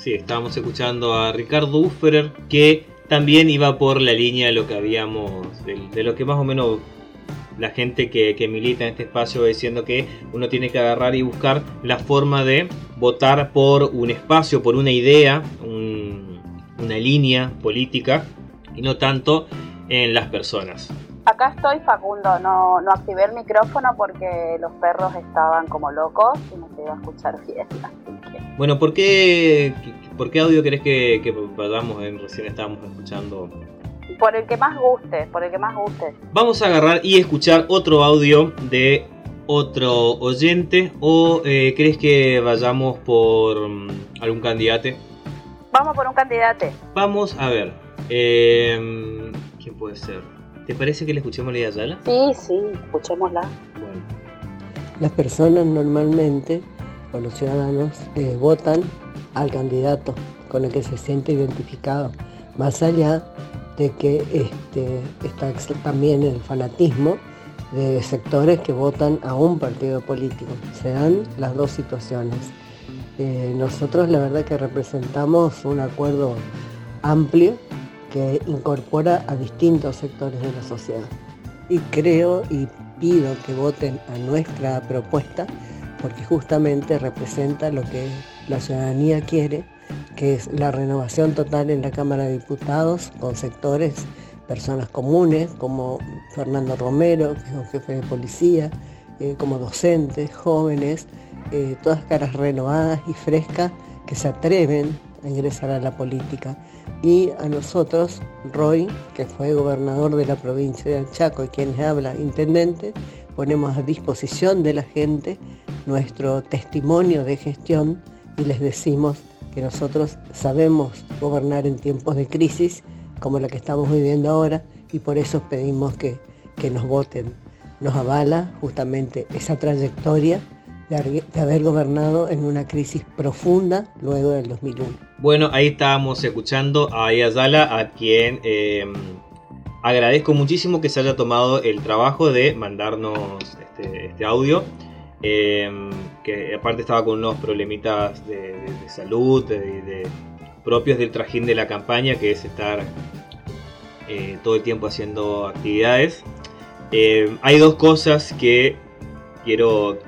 Sí, estábamos escuchando a Ricardo Ufferer, que también iba por la línea de lo que habíamos, de, lo que más o menos la gente que, milita en este espacio diciendo que uno tiene que agarrar y buscar la forma de votar por un espacio, por una idea, un- una línea política y no tanto en las personas. Acá estoy, Facundo. No, no activé el micrófono porque los perros estaban como locos y no se iba a escuchar bien. Bueno, ¿por qué, por qué audio querés que, que vayamos? Eh, Recién estábamos escuchando Por el que más guste, por el que más guste. Vamos a agarrar y escuchar otro audio de otro oyente o eh, crees que vayamos por mm, algún candidato? Vamos por un candidato. Vamos a ver. eh, ¿Quién puede ser? ¿Te parece que le escuchemos la idea Ayala? Sí, sí, escuchémosla. Bueno, Las personas normalmente, o los ciudadanos, eh, votan al candidato con el que se siente identificado, más allá de que este, está también el fanatismo de sectores que votan a un partido político. Se dan las dos situaciones. Eh, nosotros la verdad que representamos un acuerdo amplio que incorpora a distintos sectores de la sociedad y creo y pido que voten a nuestra propuesta porque justamente representa lo que la ciudadanía quiere, que es la renovación total en la Cámara de Diputados con sectores, personas comunes como Fernando Romero, que es un jefe de policía, eh, como docentes, jóvenes, eh, todas caras renovadas y frescas que se atreven a ingresar a la política. Y a nosotros, Roy, que fue gobernador de la provincia del Chaco y quien habla, intendente, ponemos a disposición de la gente nuestro testimonio de gestión y les decimos que nosotros sabemos gobernar en tiempos de crisis como la que estamos viviendo ahora y por eso pedimos que, que nos voten. Nos avala justamente esa trayectoria de, haber- gobernado en una crisis profunda luego del 2001. Bueno, ahí estábamos escuchando a Ayala, a quien eh, agradezco muchísimo que se haya tomado el trabajo de mandarnos este, este audio. eh, que aparte estaba con unos problemitas de, salud, de, propios del trajín de la campaña, que es estar eh, todo el tiempo haciendo actividades. Eh, hay dos cosas que quiero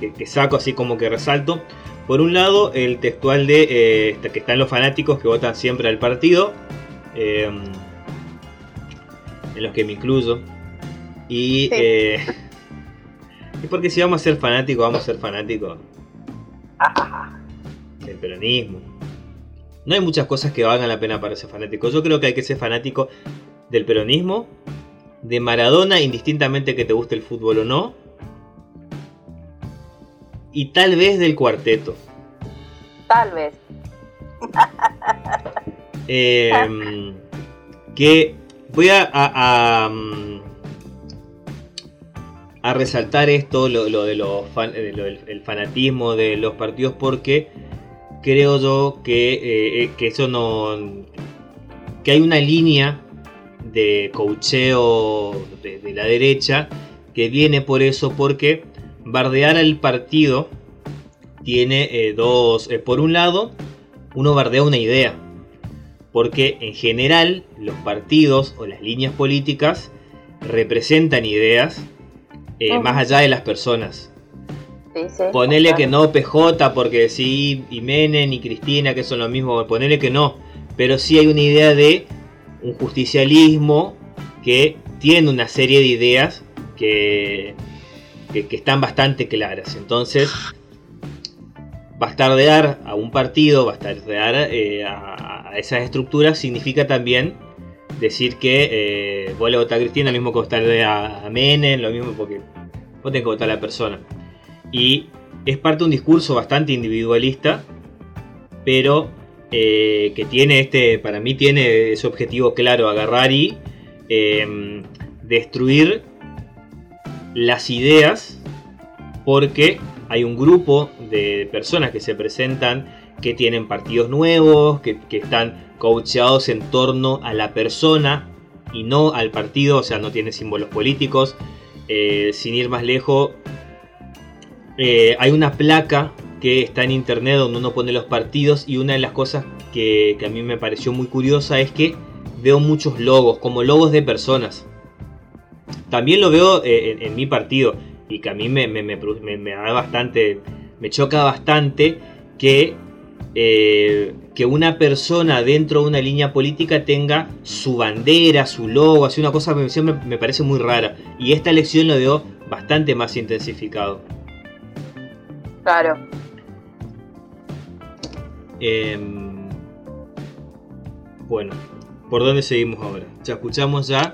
que, que- saco así como que resalto. Por un lado, el textual de eh, este, que están los fanáticos que votan siempre al partido, eh, en los que me incluyo. Y, Sí. eh, y porque si vamos a ser fanáticos, vamos a ser fanáticos del peronismo. No hay muchas cosas que valgan la pena para ser fanático. Yo creo que hay que ser fanático del peronismo, de Maradona, indistintamente que te guste el fútbol o no, y tal vez del cuarteto. Tal vez. Eh, que voy a, mm, a resaltar esto, lo, lo de los del el fanatismo de los partidos, porque creo yo que, eh, eh, que eso no. que hay una línea de cocheo de, la derecha que viene por eso, porque bardear al partido tiene eh, dos. eh, por un lado, uno bardea una idea. Porque en general los partidos o las líneas políticas representan ideas eh, más allá de las personas. Sí, sí, Ponele que no PJ, porque sí, y Menem y Cristina, que son lo mismo, ponele que no. Pero sí hay una idea de un justicialismo que tiene una serie de ideas que, que, que están bastante claras. Entonces, bastardear a un partido, bastardear eh, a, a esas estructuras, significa también decir que eh, vos le votás a Cristina, lo mismo que votarle a, a Menem, lo mismo porque vos tenés que votar a la persona. Y es parte de un discurso bastante individualista, pero eh, que tiene este, para mí tiene ese objetivo claro, agarrar y eh, destruir las ideas porque hay un grupo de personas que se presentan que tienen partidos nuevos, que, están coacheados en torno a la persona y no al partido, o sea, no tiene símbolos políticos. Eh, sin ir más lejos, eh, hay una placa que está en internet donde uno pone los partidos y una de las cosas que, a mí me pareció muy curiosa es que veo muchos logos, como logos de personas. También lo veo eh, en mi partido y que a mí me, me, me, me- me da bastante, me choca bastante que, eh, que una persona dentro de una línea política tenga su bandera, su logo, así una cosa que siempre me parece muy rara. Y esta elección lo veo bastante más intensificado. Claro. Em, bueno, ¿por dónde seguimos ahora? Ya escuchamos ya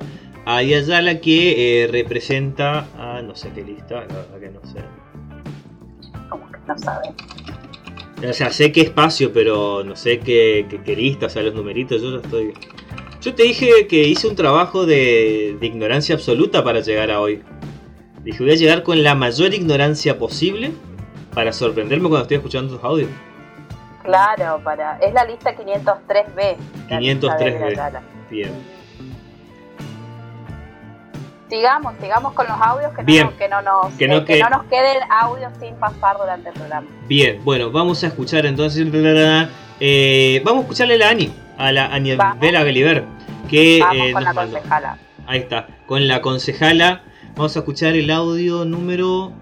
a Ayala que eh, representa a no sé qué lista, la verdad que no sé. Como que no sabe. O sea, sé qué espacio, pero no sé qué, qué, qué lista, o sea, los numeritos, yo ya estoy... Yo te dije que hice un trabajo de, de ignorancia absoluta para llegar a hoy. Dije, voy a llegar con la mayor ignorancia posible para sorprenderme cuando estoy escuchando tus audios. Claro, para. Es la lista 503B. la lista de 503B. Ayala. Bien. Sigamos, sigamos con los audios que, Bien. no, que, no nos, Que no eh, que que- no nos queden audios sin pasar durante el programa. Bien, bueno, vamos a escuchar entonces. eh, vamos a escucharle a la Ani, a la Ani Vela Galiber, que Vamos eh, con la mandó. concejala. Ahí está, con la concejala. Vamos a escuchar el audio número.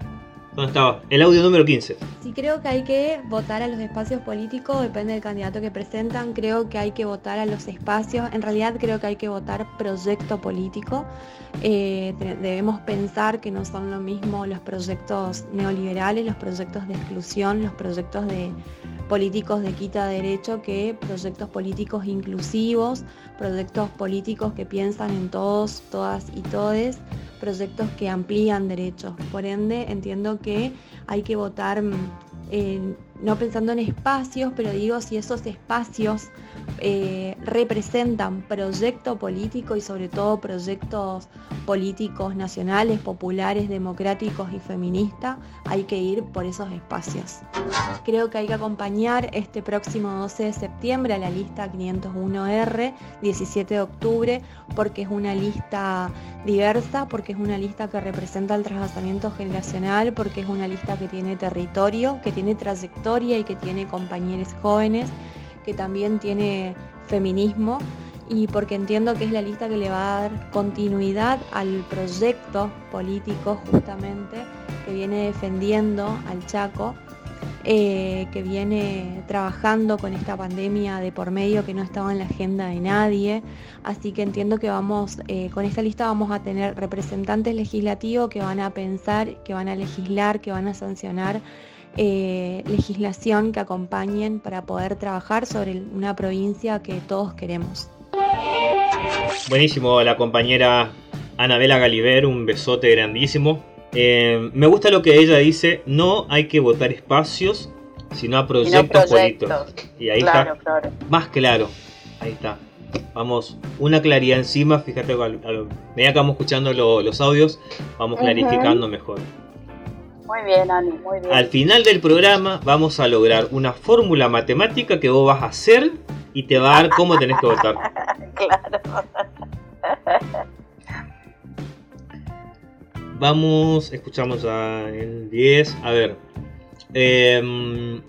¿Dónde estaba? El audio número 15. Sí, creo que hay que votar a los espacios políticos, depende del candidato que presentan. Creo que hay que votar a los espacios. En realidad, creo que hay que votar proyecto político. Eh, debemos pensar que no son lo mismo los proyectos neoliberales, los proyectos de exclusión, los proyectos de políticos de quita de derecho que proyectos políticos inclusivos, proyectos políticos que piensan en todos, todas y todes, proyectos que amplían derechos. Por ende, entiendo que hay que votar mm, en- no pensando en espacios, pero digo si esos espacios eh, representan proyecto político y sobre todo proyectos políticos nacionales, populares, democráticos y feministas, hay que ir por esos espacios. Creo que hay que acompañar este próximo 12 de septiembre a la lista 501R, 17 de octubre, porque es una lista diversa, porque es una lista que representa el trasvasamiento generacional, porque es una lista que tiene territorio, que tiene trayectoria y que tiene compañeros jóvenes, que también tiene feminismo y porque entiendo que es la lista que le va a dar continuidad al proyecto político justamente que viene defendiendo al Chaco, eh, que viene trabajando con esta pandemia de por medio que no estaba en la agenda de nadie. Así que entiendo que vamos, eh, con esta lista vamos a tener representantes legislativos que van a pensar, que van a legislar, que van a sancionar eh, legislación que acompañen para poder trabajar sobre una provincia que todos queremos. Buenísimo, la compañera Anabela Galiber, un besote grandísimo. Eh, me gusta lo que ella dice, no hay que votar espacios, sino a proyectos, proyectos. políticos. Y ahí Claro, está, claro. más claro. Ahí está. Vamos, una claridad encima, fíjate, al- medida que vamos escuchando lo- los audios, vamos clarificando mejor. Muy bien, Ani, muy bien. Al final del programa vamos a lograr una fórmula matemática que vos vas a hacer y te va a dar cómo tenés que votar. claro. Vamos, escuchamos a el 10. A ver. em,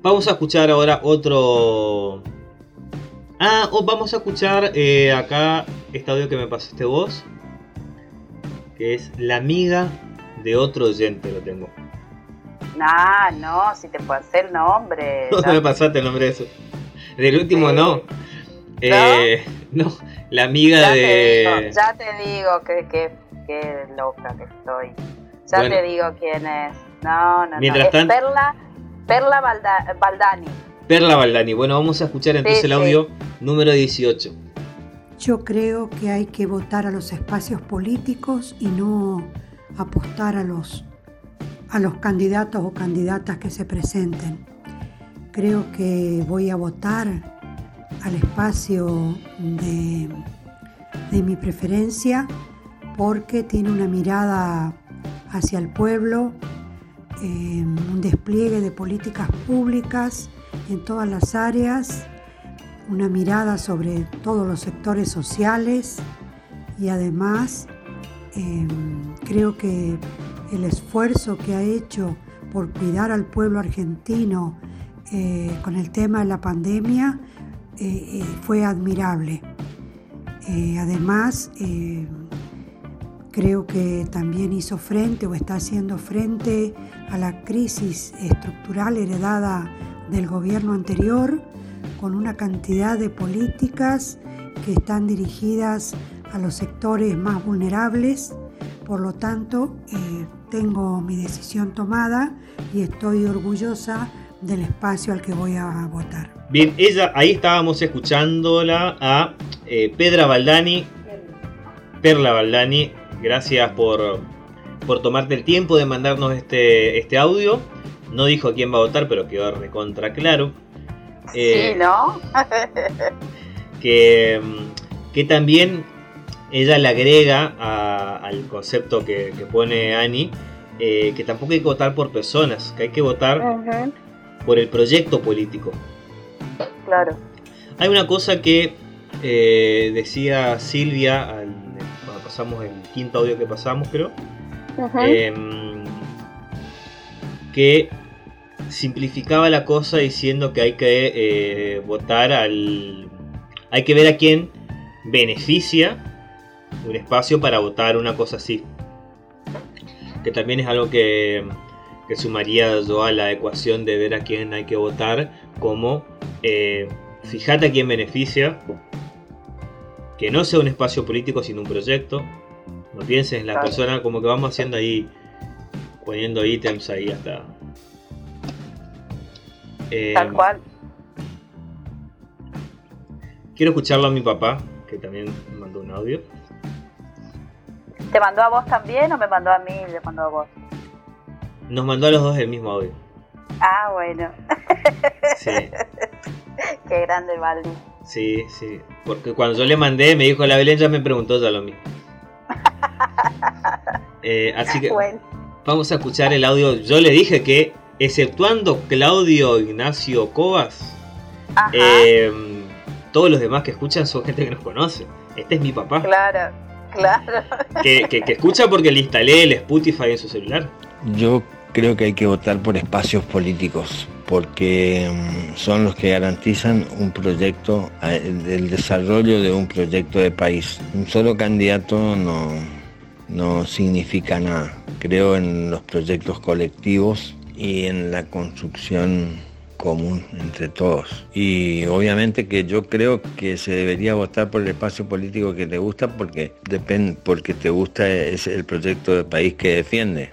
vamos a escuchar ahora otro. Ah, oh, vamos a escuchar eh, acá este audio que me pasaste vos. Que es la amiga de otro oyente, lo tengo. Nah, no, si te puedo hacer nombre. No me pasaste el nombre de eso. Del último no. Eh, no, la amiga Ya te de. digo, ya te digo que, que, que loca que estoy. Ya Bueno. te digo quién es. No, no, Mientras no. tanto- Es Perla, Perla Balda- Baldani. Perla Baldani. Bueno, vamos a escuchar entonces Sí, el sí. audio número 18. Yo creo que hay que votar a los espacios políticos y no apostar a los, a los candidatos o candidatas que se presenten. Creo que voy a votar al espacio de, de mi preferencia porque tiene una mirada hacia el pueblo, eh, un despliegue de políticas públicas en todas las áreas una mirada sobre todos los sectores sociales y además eh, creo que el esfuerzo que ha hecho por cuidar al pueblo argentino eh, con el tema de la pandemia eh, eh, fue admirable. Además, eh, creo que también hizo frente o está haciendo frente a la crisis estructural heredada del gobierno anterior con una cantidad de políticas que están dirigidas a los sectores más vulnerables. Por lo tanto, eh, tengo mi decisión tomada y estoy orgullosa del espacio al que voy a votar. Bien, ella, ahí estábamos escuchándola a eh, Pedra Baldani. Perla Baldani, gracias por, por tomarte el tiempo de mandarnos este, este audio. No dijo a quién va a votar, pero quedó recontra claro. Eh, Sí, ¿no? que, mm, que también ella le agrega a- al concepto que, que pone Ani, eh, que tampoco hay que votar por personas, que hay que votar por el proyecto político. Claro. Hay una cosa que eh, decía Silvia al- cuando pasamos el quinto audio que pasamos, creo, em, que simplificaba la cosa diciendo que hay que eh, votar al. Hay que ver a quién beneficia un espacio para votar una cosa así. Que también es algo que, que sumaría yo a la ecuación de ver a quién hay que votar como eh, fíjate a quién beneficia, que no sea un espacio político sino un proyecto. No pienses en la Claro. persona como que vamos haciendo ahí, poniendo ítems ahí hasta. Eh, Tal cual. Quiero escucharlo a mi papá, que también mandó un audio. ¿Te mandó a vos también o me mandó a mí y le mandó a vos? Nos mandó a los dos el mismo audio. Ah, bueno. Sí, Qué grande el Baldi. sí, sí. Porque cuando yo le mandé, me dijo la Belén, ya me preguntó ya lo mismo. Eh, así que Bueno. vamos a escuchar el audio. Yo le dije que, exceptuando Claudio Ignacio Cobas, eh, todos los demás que escuchan son gente que nos conoce. Este es mi papá. Claro, claro. Que, que- que escucha porque le instalé el Spotify en su celular. Yo creo que hay que votar por espacios políticos porque mm, son los que garantizan un proyecto, el, el desarrollo de un proyecto de país. Un solo candidato no, no significa nada. Creo en los proyectos colectivos y en la construcción común entre todos. Y obviamente que yo creo que se debería votar por el espacio político que te gusta porque depende, porque te gusta es el proyecto de país que defiende.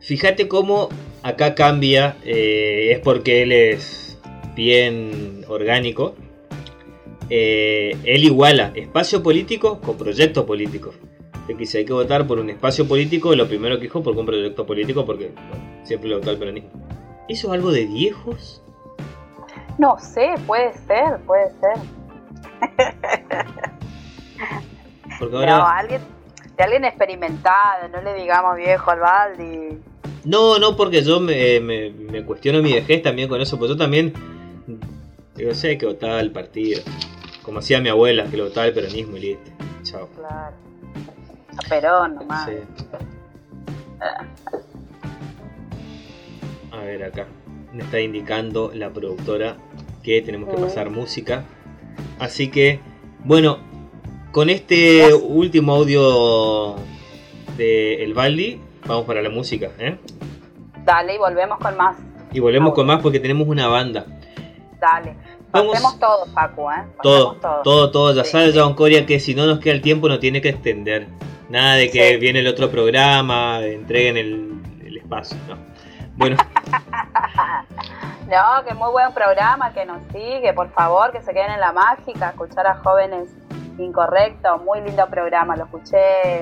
Fíjate cómo acá cambia, eh, es porque él es bien orgánico. Eh, él iguala espacio político con proyecto político. Así que si hay que votar por un espacio político, lo primero que dijo por un proyecto político, porque bueno, siempre le votó al peronismo. ¿Eso es algo de viejos? No sé, puede ser, puede ser. Porque No, ahora. alguien, de alguien experimentado, no le digamos viejo al Baldi. No, no, porque yo me, me- me cuestiono mi vejez también con eso, pues yo también. Digo, sé que votaba al partido. Como hacía mi abuela, que lo votaba el peronismo y listo. Chao. Claro. A Perón nomás. Sí. A ver acá. Me está indicando la productora que tenemos que pasar música. Así que, bueno, con este último audio de El Baldi, vamos para la música, ¿eh? Dale, y volvemos con más. Y volvemos con más porque tenemos una banda. Dale. Vamos. Pasemos todo, Facu, ¿eh? Todo, todo, todo. Ya Sí. sabe John Coria que si no nos queda el tiempo no tiene que extender. Nada de que Sí. viene el otro programa, entreguen el, el espacio, ¿no? Bueno, No, que muy buen programa, que nos sigue, por favor, que se queden en la mágica, escuchar a jóvenes incorrectos, muy lindo programa, lo escuché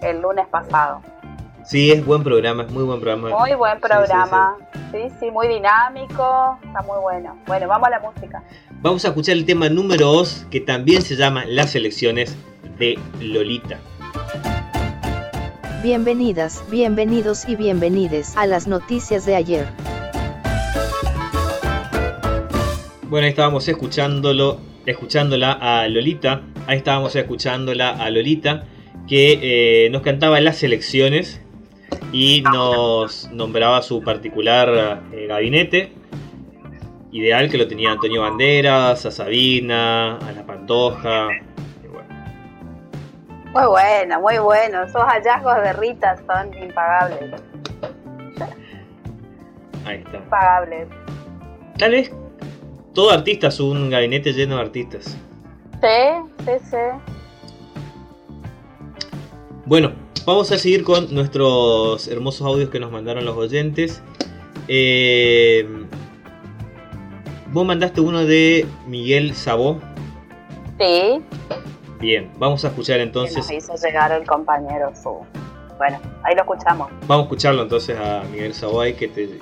el lunes pasado. sí, es buen programa, es muy buen programa. Muy buen Sí, sí, programa, sí, sí, muy dinámico, está muy bueno. Bueno, vamos a la música. Vamos a escuchar el tema número 2 que también se llama Las elecciones de Lolita. Bienvenidas, bienvenidos y bienvenides a las noticias de ayer. Bueno, ahí estábamos escuchándolo, escuchándola a Lolita. Ahí estábamos escuchándola a Lolita que eh, nos cantaba las elecciones y nos nombraba su particular eh, gabinete ideal que lo tenía Antonio Banderas, a Sabina, a La Pantoja. Muy bueno, muy bueno. Esos hallazgos de Rita son impagables. Ahí está. Impagables. Tal vez todo artista es un gabinete lleno de artistas. Sí, sí, sí. Bueno, vamos a seguir con nuestros hermosos audios que nos mandaron los oyentes. Eh, vos mandaste uno de Miguel Sabó. Sí, Bien, vamos a escuchar que entonces. nos hizo llegar el compañero su. Bueno, ahí lo escuchamos. Vamos a escucharlo entonces a Miguel ahí que te,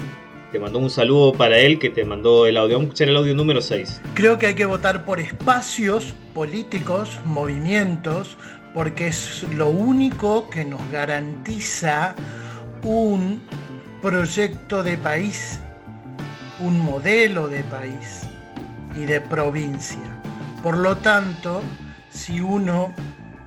te mandó un saludo para él que te mandó el audio. Vamos a escuchar el audio número 6. Creo que hay que votar por espacios políticos, movimientos, porque es lo único que nos garantiza un proyecto de país, un modelo de país y de provincia. Por lo tanto, si uno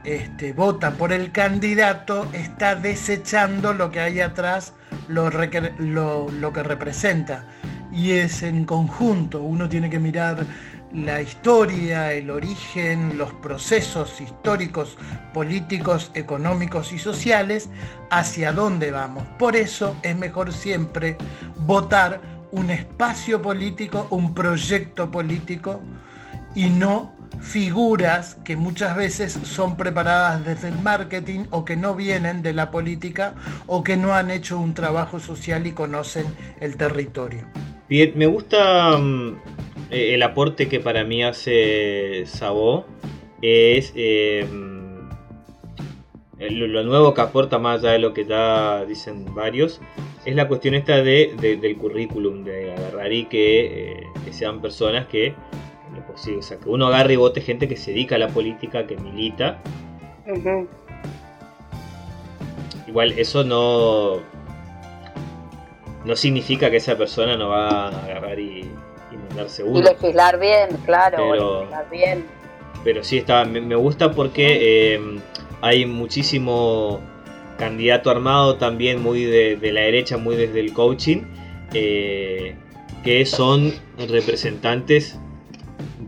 este, vota por el candidato, está desechando lo que hay atrás, lo, lo que representa. Y es en conjunto, uno tiene que mirar la historia, el origen, los procesos históricos, políticos, económicos y sociales, hacia dónde vamos. Por eso es mejor siempre votar un espacio político, un proyecto político y no figuras que muchas veces son preparadas desde el marketing o que no vienen de la política o que no han hecho un trabajo social y conocen el territorio. Bien, me gusta mm, eh, el aporte que para mí hace Sabó. Es eh, mm, lo, nuevo que aporta más allá de lo que ya dicen varios. Es la cuestión esta de, de- del currículum, de agarrar y que, eh, que sean personas que, pues sí, o sea, que uno agarre y vote gente que se dedica a la política, que milita. Igual eso no, no significa que esa persona no va a agarrar y, y mandarse Y uno. legislar bien, claro, Pero- legislar bien. Pero sí está, me, me gusta porque eh, hay muchísimo candidato armado también muy de, de la derecha, muy desde el coaching, eh, que son representantes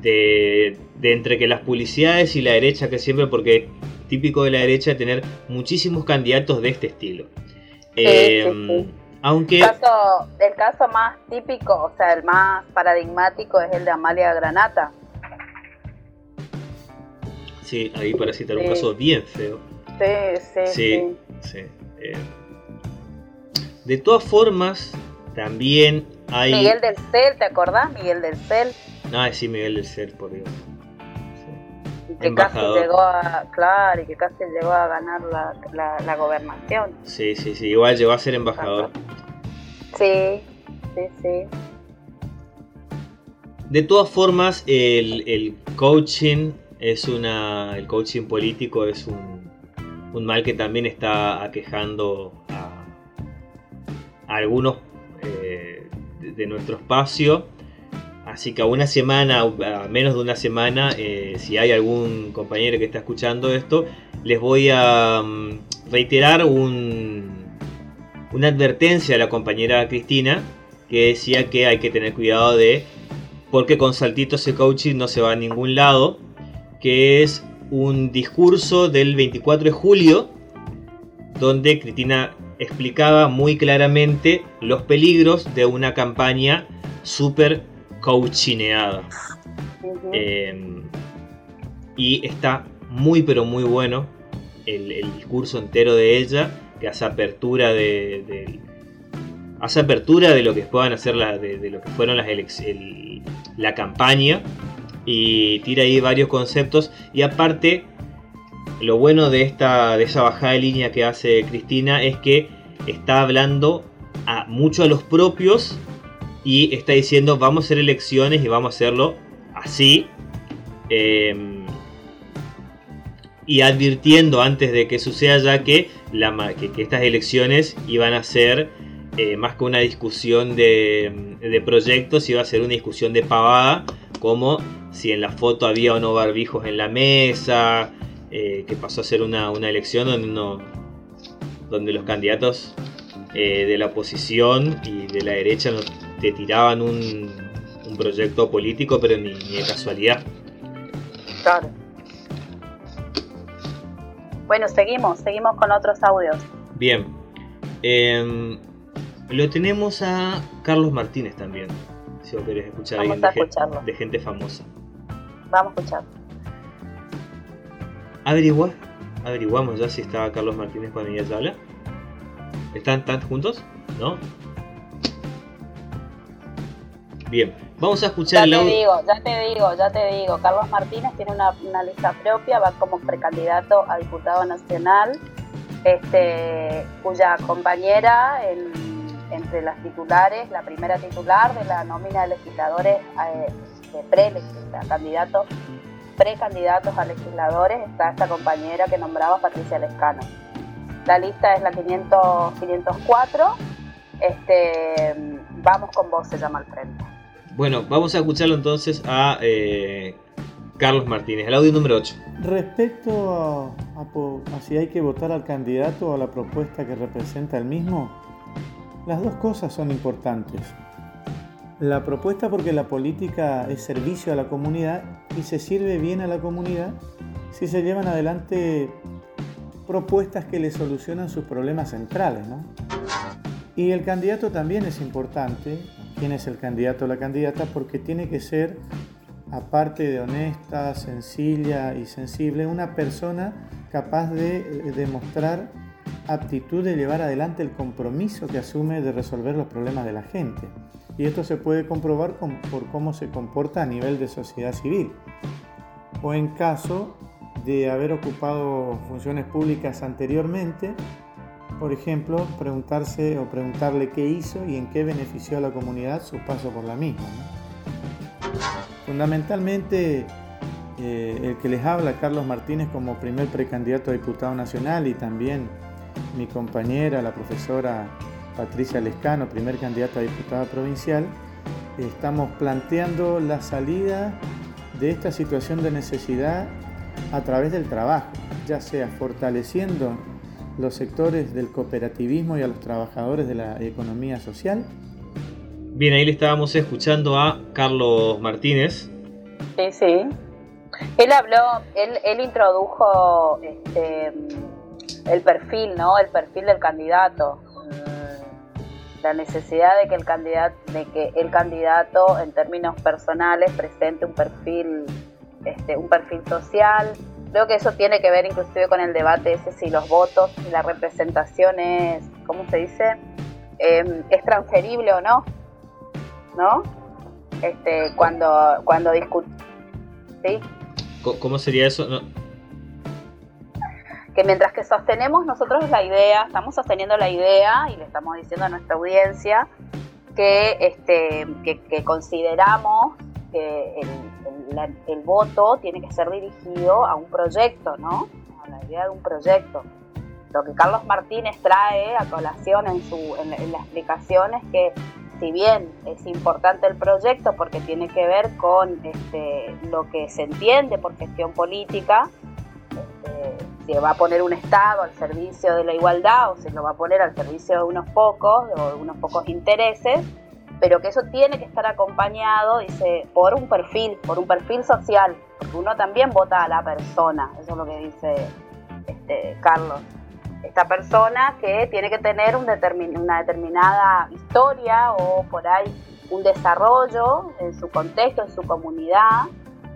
de, de entre que las publicidades y la derecha que siempre, porque típico de la derecha tener muchísimos candidatos de este estilo. Eh, sí, Aunque El caso, el caso más típico, o sea, el más paradigmático es el de Amalia Granata. sí, ahí para citar un caso bien feo. Sí, sí, sí. Sí, sí. eh. De todas formas, también hay. Miguel del Cel, ¿te acordás? Miguel del Cel, Ah, sí, Miguel del Ser, por Dios. y que Embajador. casi llegó a, claro, y que casi llegó a ganar la, la, la gobernación. Sí, sí, sí. Igual llegó a ser embajador. Sí, sí, sí. De todas formas, el, el coaching es una. El coaching político es un, un mal que también está aquejando a, a algunos eh, de, de nuestro espacio. Así que a una semana, a menos de una semana, eh, si hay algún compañero que está escuchando esto, les voy a mm, reiterar un, una advertencia a la compañera Cristina que decía que hay que tener cuidado de porque con saltitos ese coaching no se va a ningún lado, que es un discurso del 24 de julio donde Cristina explicaba muy claramente los peligros de una campaña súper coachineada. Em, y está muy pero muy bueno el, discurso entero de ella, que hace apertura de, hace apertura de lo que puedan hacer de, lo que fueron las la campaña y tira ahí varios conceptos y aparte lo bueno de esta de esa bajada de línea que hace Cristina es que está hablando a mucho a los propios y está diciendo vamos a hacer elecciones y vamos a hacerlo así em, y advirtiendo antes de que suceda ya que, que, estas elecciones iban a ser eh, más que una discusión de, proyectos iba a ser una discusión de pavada como si en la foto había o no barbijos en la mesa eh, que pasó a ser una, elección donde, donde los candidatos eh, de la oposición y de la derecha te tiraban un, proyecto político, pero ni, de casualidad. Claro. Bueno, seguimos, seguimos con otros audios. Bien. Em, lo tenemos a Carlos Martínez también, si vos querés escuchar Vamos a escucharlo. de gente famosa. Vamos a escuchar. Averigua, averiguamos ya si estaba Carlos Martínez cuando ella habla. ¿Están, tan juntos? ¿No? Bien, vamos a escuchar ya te digo, ya te digo, ya te digo. Carlos Martínez tiene una, lista propia, va como precandidato a diputado nacional, este, cuya compañera entre las titulares, la primera titular de la nómina de legisladores eh, de pre candidatos precandidatos a legisladores está esta compañera que nombraba Patricia Lescano. La lista es la 500, 504. Este, vamos con vos, se llama al frente. Bueno, vamos a escucharlo entonces a eh, Carlos Martínez, el audio número 8. Respecto a, a si hay que votar al candidato o a la propuesta que representa el mismo, las dos cosas son importantes. La propuesta porque la política es servicio a la comunidad y se sirve bien a la comunidad si se llevan adelante propuestas que le solucionan sus problemas centrales. Y el candidato también es importante, quién es el candidato o la candidata, porque tiene que ser, aparte de honesta, sencilla y sensible, una persona capaz de eh, demostrar aptitud de llevar adelante el compromiso que asume de resolver los problemas de la gente. Y esto se puede comprobar por cómo se comporta a nivel de sociedad civil. O en caso de haber ocupado funciones públicas anteriormente, por ejemplo, preguntarse o preguntarle qué hizo y en qué benefició a la comunidad su paso por la misma. Fundamentalmente, eh, el que les habla, Carlos Martínez, como primer precandidato a diputado nacional y también mi compañera, la profesora Patricia Lescano, primer candidata a diputada provincial, estamos planteando la salida de esta situación de necesidad a través del trabajo, ya sea fortaleciendo los sectores del cooperativismo y a los trabajadores de la economía social. Bien, ahí le estábamos escuchando a Carlos Martínez. Sí, sí. Él habló, él, él introdujo este, el perfil, ¿no? El perfil del candidato la necesidad de que el candidato, de que el candidato en términos personales presente un perfil, este, un perfil social. Creo que eso tiene que ver inclusive con el debate ese si los votos y la representación es, ¿cómo se dice? Em, es transferible o no, ¿no? Este, cuando, cuando discutimos, ¿sí? ¿Cómo sería eso? No que mientras que sostenemos nosotros la idea, estamos sosteniendo la idea y le estamos diciendo a nuestra audiencia que, este, que, consideramos que el, voto tiene que ser dirigido a un proyecto, ¿no? A la idea de un proyecto. Lo que Carlos Martínez trae a colación en, su, en, la explicación es que si bien es importante el proyecto porque tiene que ver con este, lo que se entiende por gestión política, este, si va a poner un Estado al servicio de la igualdad o se lo va a poner al servicio de unos pocos de unos pocos intereses, pero que eso tiene que estar acompañado, dice, por un perfil, por un perfil social, porque uno también vota a la persona, eso es lo que dice este, Carlos. Esta persona que tiene que tener un una determinada historia o por ahí un desarrollo en su contexto, en su comunidad,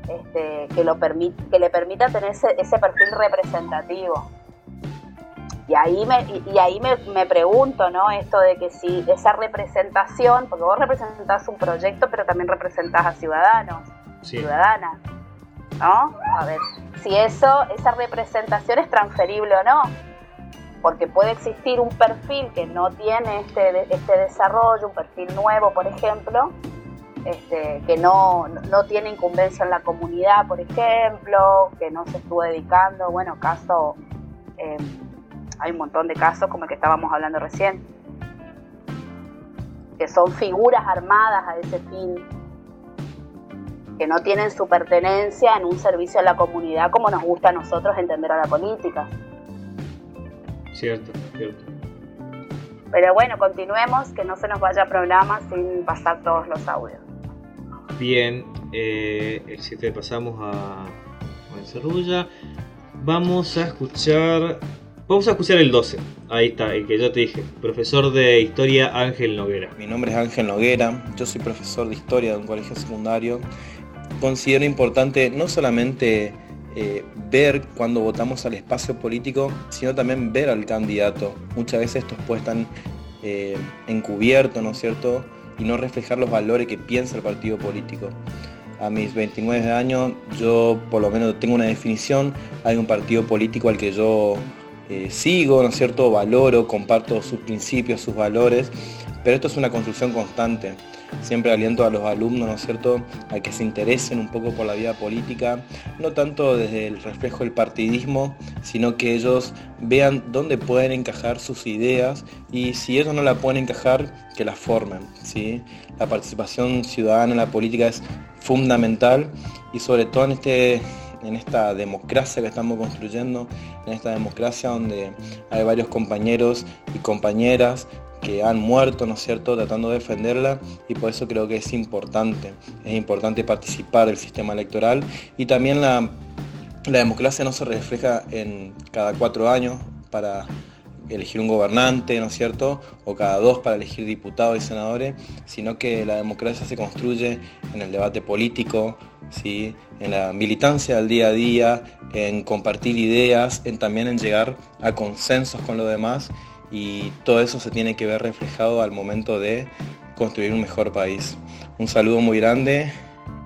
este, que, lo que le permita tener ese, perfil representativo. Y ahí, me, y, ahí me, pregunto, ¿no? Esto de que si esa representación, porque vos representás un proyecto, pero también representás a ciudadanos, ciudadanas, ¿no? A ver, si eso, esa representación es transferible o no. Porque puede existir un perfil que no tiene este, este desarrollo, un perfil nuevo, por ejemplo, este, que no, tiene incumbencia en la comunidad, por ejemplo, que no se estuvo dedicando, bueno, caso, em, hay un montón de casos como el que estábamos hablando recién, que son figuras armadas a ese fin, que no tienen su pertenencia en un servicio a la comunidad como nos gusta a nosotros entender a la política. Cierto, cierto. Pero bueno, continuemos, que no se nos vaya programa sin pasar todos los audios. Bien, eh, el 7 pasamos a Juan Cerrulla. Vamos a escuchar. Vamos a escuchar el 12. Ahí está, el que yo te dije. Profesor de Historia Ángel Noguera. Mi nombre es Ángel Noguera. Yo soy profesor de Historia de un colegio secundario. Considero importante no solamente eh, ver cuando votamos al espacio político, sino también ver al candidato. Muchas veces estos pueden estar eh, encubiertos, ¿no es cierto? y no reflejar los valores que piensa el partido político. A mis 29 años yo por lo menos tengo una definición, hay un partido político al que yo eh, sigo, ¿no es cierto? Valoro, comparto sus principios, sus valores, pero esto es una construcción constante. Siempre aliento a los alumnos, ¿no es cierto?, a que se interesen un poco por la vida política, no tanto desde el reflejo del partidismo, sino que ellos vean dónde pueden encajar sus ideas y si ellos no la pueden encajar, que la formen. ¿sí? La participación ciudadana en la política es fundamental y sobre todo en, este, en esta democracia que estamos construyendo, en esta democracia donde hay varios compañeros y compañeras que han muerto, ¿no es cierto?, tratando de defenderla y por eso creo que es importante, es importante participar del sistema electoral y también la, la democracia no se refleja en cada cuatro años para elegir un gobernante, ¿no es cierto? O cada dos para elegir diputados y senadores, sino que la democracia se construye en el debate político, ¿sí? En la militancia del día a día, en compartir ideas, en también en llegar a consensos con los demás y todo eso se tiene que ver reflejado al momento de construir un mejor país. Un saludo muy grande.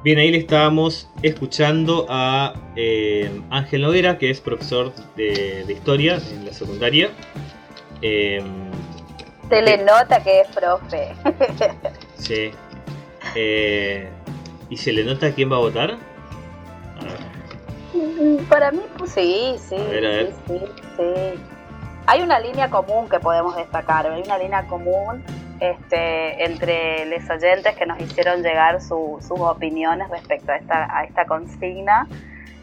Bien, ahí le estábamos escuchando a eh, Ángel Noguera, que es profesor de, historia en la secundaria. Eh, se le nota que es profe. sí. Eh, ¿Y se le nota quién va a votar? Para mí, pues sí, sí. sí, sí hay una línea común que podemos destacar, hay una línea común este, entre los oyentes que nos hicieron llegar sus opiniones respecto a esta, a esta consigna.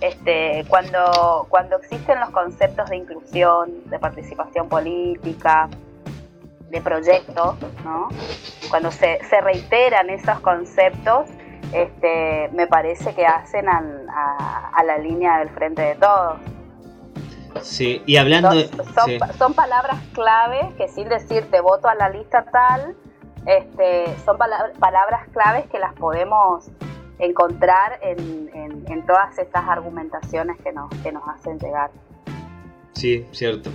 Este, cuando, cuando existen los conceptos de inclusión, de participación política, de proyectos, ¿no? cuando se, se, reiteran esos conceptos, este, me parece que hacen a, a la línea del frente de todos. Sí, y hablando son, son, palabras clave que sin decirte voto a la lista tal, este, son palabras claves que las podemos encontrar en, en, todas estas argumentaciones que nos, que nos hacen llegar. Sí, cierto.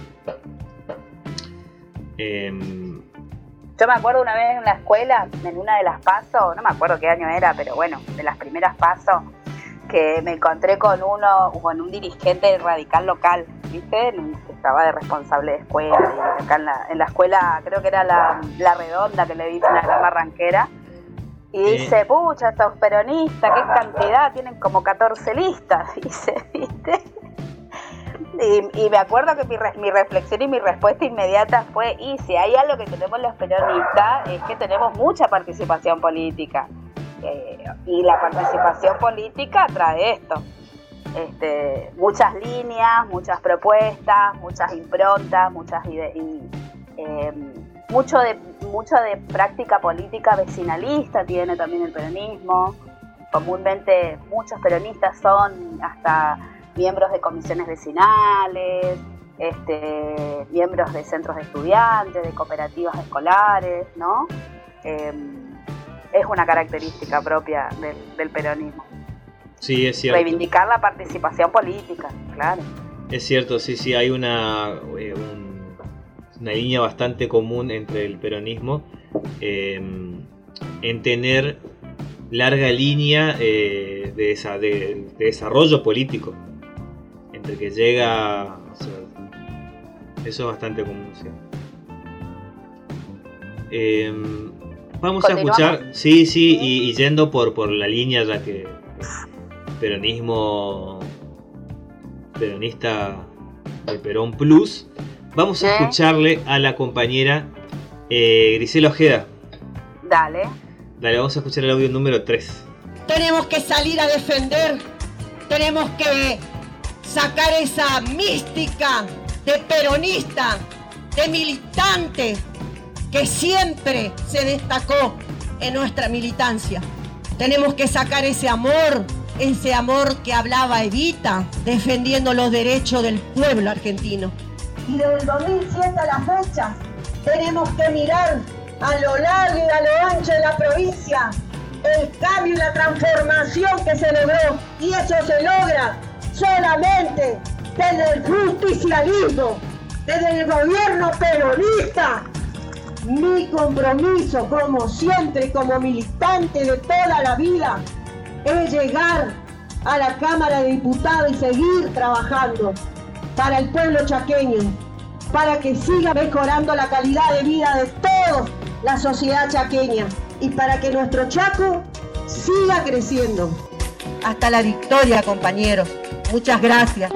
Em, Yo me acuerdo una vez en la escuela, en una de las pasos, no me acuerdo qué año era, pero bueno, de las primeras pasos, que me encontré con uno, con un dirigente radical local, ¿viste? Que estaba de responsable de escuela, y acá en la, en la escuela, creo que era la, la redonda que le dicen a la marranquera. Y dice, pucha, estos peronistas, qué cantidad, tienen como 14 listas, dice, ¿viste? Y, me acuerdo que mi, mi, reflexión y mi respuesta inmediata fue, y si hay algo que tenemos los peronistas, es que tenemos mucha participación política. Eh, y la participación política trae esto. este, muchas líneas, muchas propuestas, muchas improntas, muchas ideas. Em, mucho de, mucho de práctica política vecinalista tiene también el peronismo. Comúnmente muchos peronistas son hasta miembros de comisiones vecinales, este, miembros de centros de estudiantes, de cooperativas escolares, ¿no? Em, es una característica propia del, peronismo. Sí, es cierto. Reivindicar la participación política, claro. Es cierto, sí, sí, hay una, eh, una línea bastante común entre el peronismo em, en tener larga línea eh, de, esa, de, desarrollo político. Entre que llega... eso es bastante común. Em, vamos a escuchar, sí, sí, y, yendo por, por la línea ya que peronismo peronista de Perón Plus, Vamos a escucharle a la compañera eh, Grisela Ojeda. Dale. Dale, vamos a escuchar el audio número 3. Tenemos que salir a defender, tenemos que sacar esa mística de peronista, de militante, que siempre se destacó en nuestra militancia. Tenemos que sacar ese amor, ese amor que hablaba Evita, defendiendo los derechos del pueblo argentino y desde el 2007 a la fecha tenemos que mirar a lo largo y a lo ancho de la provincia el cambio y la transformación que se logró y eso se logra solamente desde el justicialismo, desde el gobierno peronista. Mi compromiso como siempre, como militante de toda la vida, es llegar a la Cámara de Diputados y seguir trabajando para el pueblo chaqueño, para que siga mejorando la calidad de vida de toda la sociedad chaqueña y para que nuestro Chaco siga creciendo. Hasta la victoria, compañeros. Muchas gracias.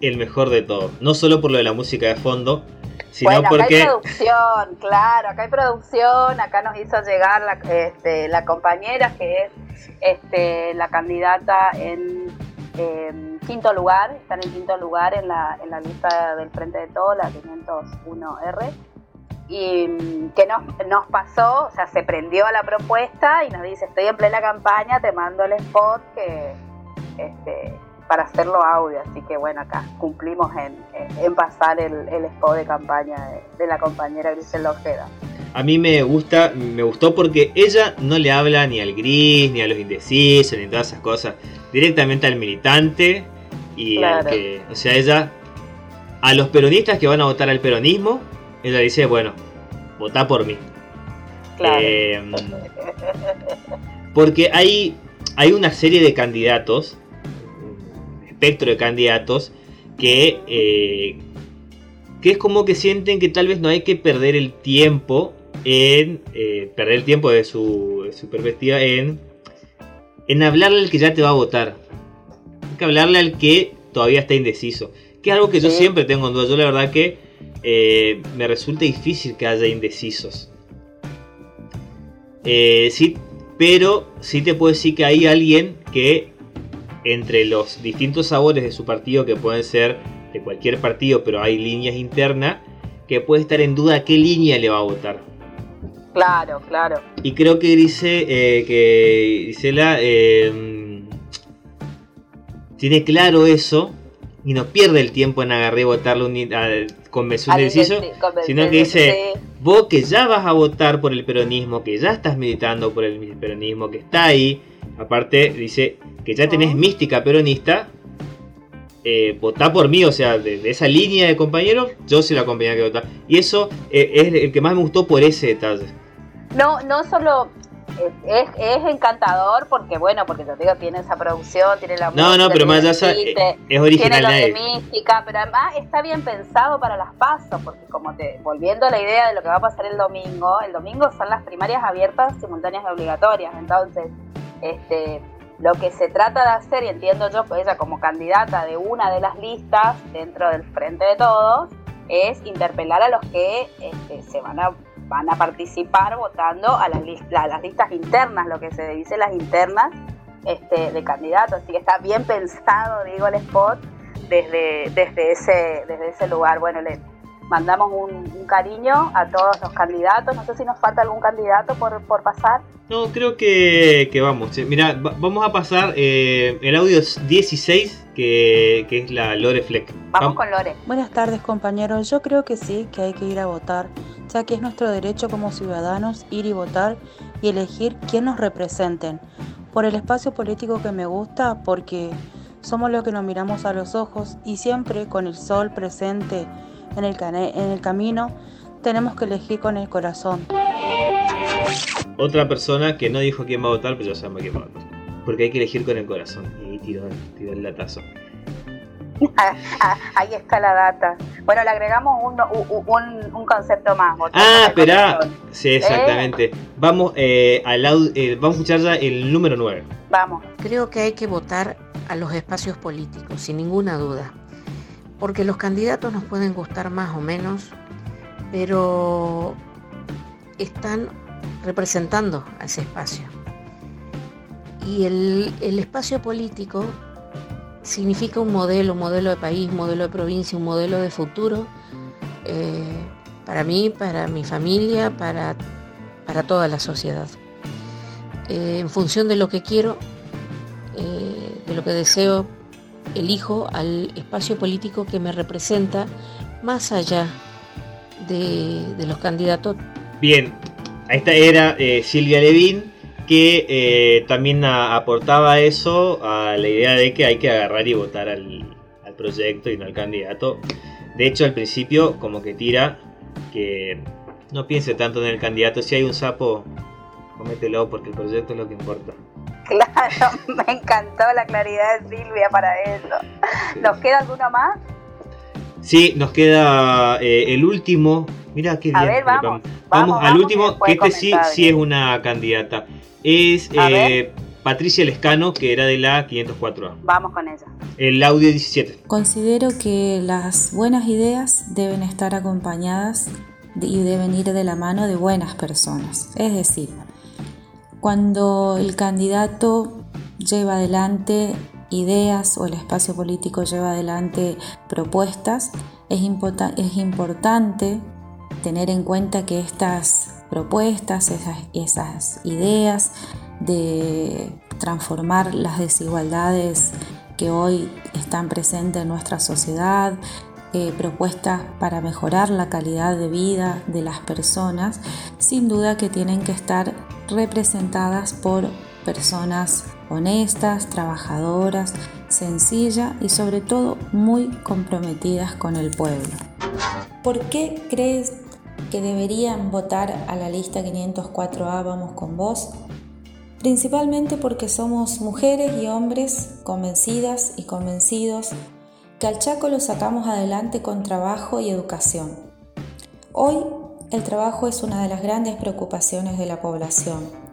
El mejor de todo, no solo por lo de la música de fondo, sino bueno, porque... Acá hay producción, claro, acá hay producción, acá nos hizo llegar la, este, la compañera que es este, la candidata en quinto lugar, está en el quinto lugar en la, en la lista del Frente de Todo, la 501R, y mm, que nos, nos pasó, o sea, se prendió a la propuesta y nos dice, estoy en plena campaña, te mando el spot que, este, para hacerlo audio, así que bueno, acá cumplimos en, en pasar el, el, spot de campaña de, la compañera Grisel Ojeda. A mí me gusta, me gustó porque ella no le habla ni al gris, ni a los indecisos, ni todas esas cosas. Directamente al militante y que, o sea, ella, a los peronistas que van a votar al peronismo, ella dice, bueno, votá por mí. Em, porque hay, hay una serie de candidatos, espectro de candidatos, que, eh, que es como que sienten que tal vez no hay que perder el tiempo en eh, perder el tiempo de su, de su perspectiva en, en hablarle al que ya te va a votar que hablarle al que todavía está indeciso. Que es algo que yo siempre tengo en duda. Yo la verdad que eh, me resulta difícil que haya indecisos. Eh, sí, pero sí te puedo decir que hay alguien que entre los distintos sabores de su partido, que pueden ser de cualquier partido, pero hay líneas internas, que puede estar en duda qué línea le va a votar. Claro, claro. Y creo que dice eh, que Gisela tiene claro eso y no pierde el tiempo en agarrar y votarle un, a, convención de deciso, sino que dice, vos que ya vas a votar por el peronismo, que ya estás militando por el peronismo, que está ahí, aparte dice que ya tenés mística peronista, eh, votá por mí, o sea, de, esa línea de compañeros, yo soy la compañera que vota. Y eso eh, es el que más me gustó por ese detalle. No, no solo es, es, encantador porque, bueno, porque te digo, tiene esa producción, tiene la No, no, pero más allá es original. Tiene lo de mística, pero además está bien pensado para las pasos, porque como te, volviendo a la idea de lo que va a pasar el domingo, el domingo son las primarias abiertas, simultáneas y obligatorias, entonces, este lo que se trata de hacer, y entiendo yo, pues ella como candidata de una de las listas dentro del Frente de Todos, es interpelar a los que este, se van a van a participar votando a las, las listas internas, lo que se dice las internas, este, de candidatos, así que está bien pensado, digo, el spot desde, desde, ese, desde ese lugar. Bueno, le mandamos un, cariño a todos los candidatos, no sé si nos falta algún candidato por, por pasar. No, creo que, que vamos. Mira, vamos a pasar eh, el audio 16, que, que, es la Lore Fleck. Vamos con Lore. Buenas tardes compañeros, yo creo que sí, que hay que ir a votar, ya que es nuestro derecho como ciudadanos ir y votar y elegir quién nos representen. Por el espacio político que me gusta, porque somos los que nos miramos a los ojos y siempre con el sol presente en el, en el camino, tenemos que elegir con el corazón. Otra persona que no dijo quién va a votar, pero ya sabemos quién va a votar. Porque hay que elegir con el corazón. Y tiró, el latazo. Ahí está la data. Bueno, le agregamos un, un, concepto más. Ah, espera. Sí, exactamente. Vamos, eh, al, eh, vamos a escuchar ya el número 9. Vamos. Creo que hay que votar a los espacios políticos, sin ninguna duda. Porque los candidatos nos pueden gustar más o menos, pero están representando a ese espacio. Y el, espacio político significa un modelo, un modelo de país, un modelo de provincia, un modelo de futuro eh, para mí, para mi familia, para, para toda la sociedad. Eh, en función de lo que quiero, eh, de lo que deseo, elijo al espacio político que me representa más allá de, los candidatos. Bien, esta era eh, Silvia Levin, que eh, también aportaba eso a la idea de que hay que agarrar y votar al, proyecto y no al candidato. De hecho, al principio, como que tira que no piense tanto en el candidato. Si hay un sapo, comételo porque el proyecto es lo que importa. Claro, me encantó la claridad de Silvia para eso. ¿Nos queda alguno más? Sí, nos queda eh, el último. Mira qué bien. vamos, vamos, al último, que este sí, sí es una candidata. Es eh, Patricia Lescano, que era de la 504A. Vamos con ella. El audio 17. Considero que las buenas ideas deben estar acompañadas y deben ir de la mano de buenas personas. Es decir, cuando el candidato lleva adelante ideas o el espacio político lleva adelante propuestas, es, importante tener en cuenta que estas propuestas, esas, esas ideas de transformar las desigualdades que hoy están presentes en nuestra sociedad, eh, propuestas para mejorar la calidad de vida de las personas, sin duda que tienen que estar representadas por personas honestas, trabajadoras, sencillas y sobre todo muy comprometidas con el pueblo. ¿Por qué crees que deberían votar a la lista 504A Vamos con vos? Principalmente porque somos mujeres y hombres convencidas y convencidos que al Chaco lo sacamos adelante con trabajo y educación. Hoy el trabajo es una de las grandes preocupaciones de la población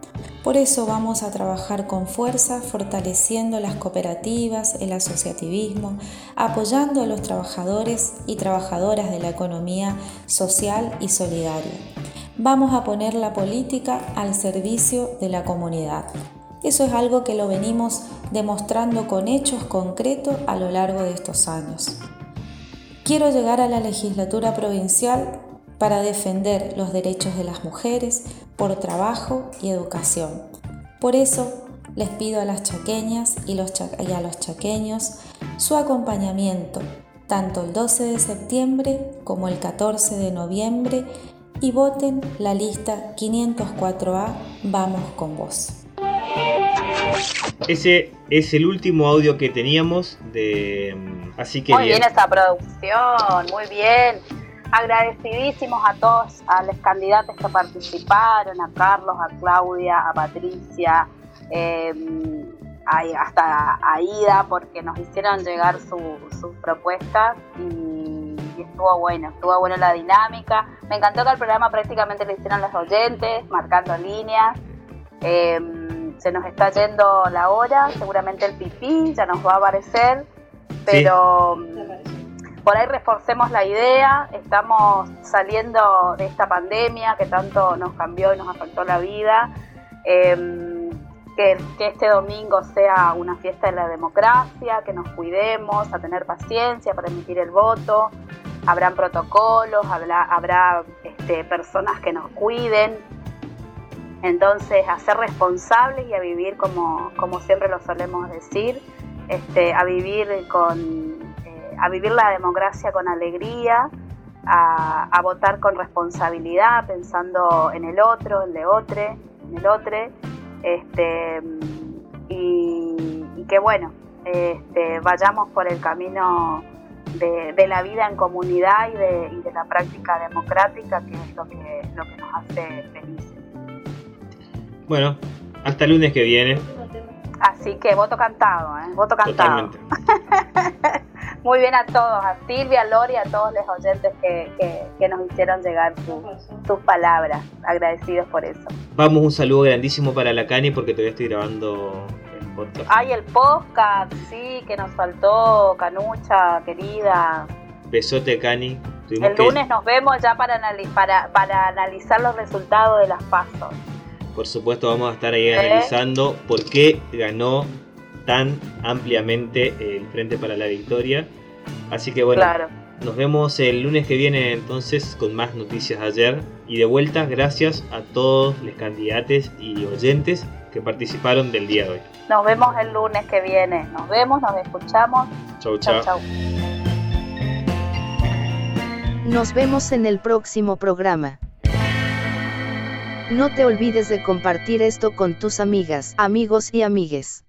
por eso vamos a trabajar con fuerza fortaleciendo las cooperativas, el asociativismo, apoyando a los trabajadores y trabajadoras de la economía social y solidaria. Vamos a poner la política al servicio de la comunidad. Eso es algo que lo venimos demostrando con hechos concretos a lo largo de estos años. Quiero llegar a la legislatura provincial para defender los derechos de las mujeres por trabajo y educación. Por eso les pido a las chaqueñas y, a los chaqueños su acompañamiento tanto el 12 de septiembre como el 14 de noviembre y voten la lista 504A Vamos con vos. Ese es el último audio que teníamos de así que muy bien esta producción, muy bien agradecidísimos a todos, a los candidatos que participaron, a Carlos, a Claudia, a Patricia, em, hasta a Ida, porque nos hicieron llegar sus propuestas y, estuvo bueno, estuvo bueno la dinámica. Me encantó que el programa prácticamente lo hicieron los oyentes, marcando líneas. Em, se nos está yendo la hora, seguramente el pipí ya nos va a aparecer, pero por ahí reforcemos la idea, estamos saliendo de esta pandemia que tanto nos cambió y nos afectó la vida. Em, que, este domingo sea una fiesta de la democracia, que nos cuidemos, a tener paciencia para emitir el voto. Habrán protocolos, habrá, este, personas que nos cuiden. Entonces, a ser responsables y a vivir como, siempre lo solemos decir, este, a vivir con a vivir la democracia con alegría, a, a, votar con responsabilidad, pensando en el otro, el de otro, en el otro este, y, y que bueno, este, vayamos por el camino de, de, la vida en comunidad y de, y de, la práctica democrática, que es lo que, lo que nos hace felices. Bueno, hasta el lunes que viene. Así que voto cantado, ¿eh? voto cantado. Muy bien a todos, a Silvia, a Lori, a todos los oyentes que, que, que nos hicieron llegar su, sus palabras. Agradecidos por eso. Vamos, un saludo grandísimo para la Cani porque todavía estoy grabando el podcast. Ay, el podcast, sí, que nos faltó, Canucha, querida. Besote, Cani. Tuvimos el lunes que... nos vemos ya para, para, para analizar los resultados de las pasos. Por supuesto, vamos a estar ahí ¿Eh? analizando por qué ganó tan ampliamente el Frente para la Victoria. Así que bueno, claro. nos vemos el lunes que viene entonces con más noticias de ayer. Y de vuelta, gracias a todos los candidatos y oyentes que participaron del día de hoy. Nos vemos el lunes que viene. Nos vemos, nos escuchamos. Chau, chau. chau, chau. Nos vemos en el próximo programa. No te olvides de compartir esto con tus amigas, amigos y amigues.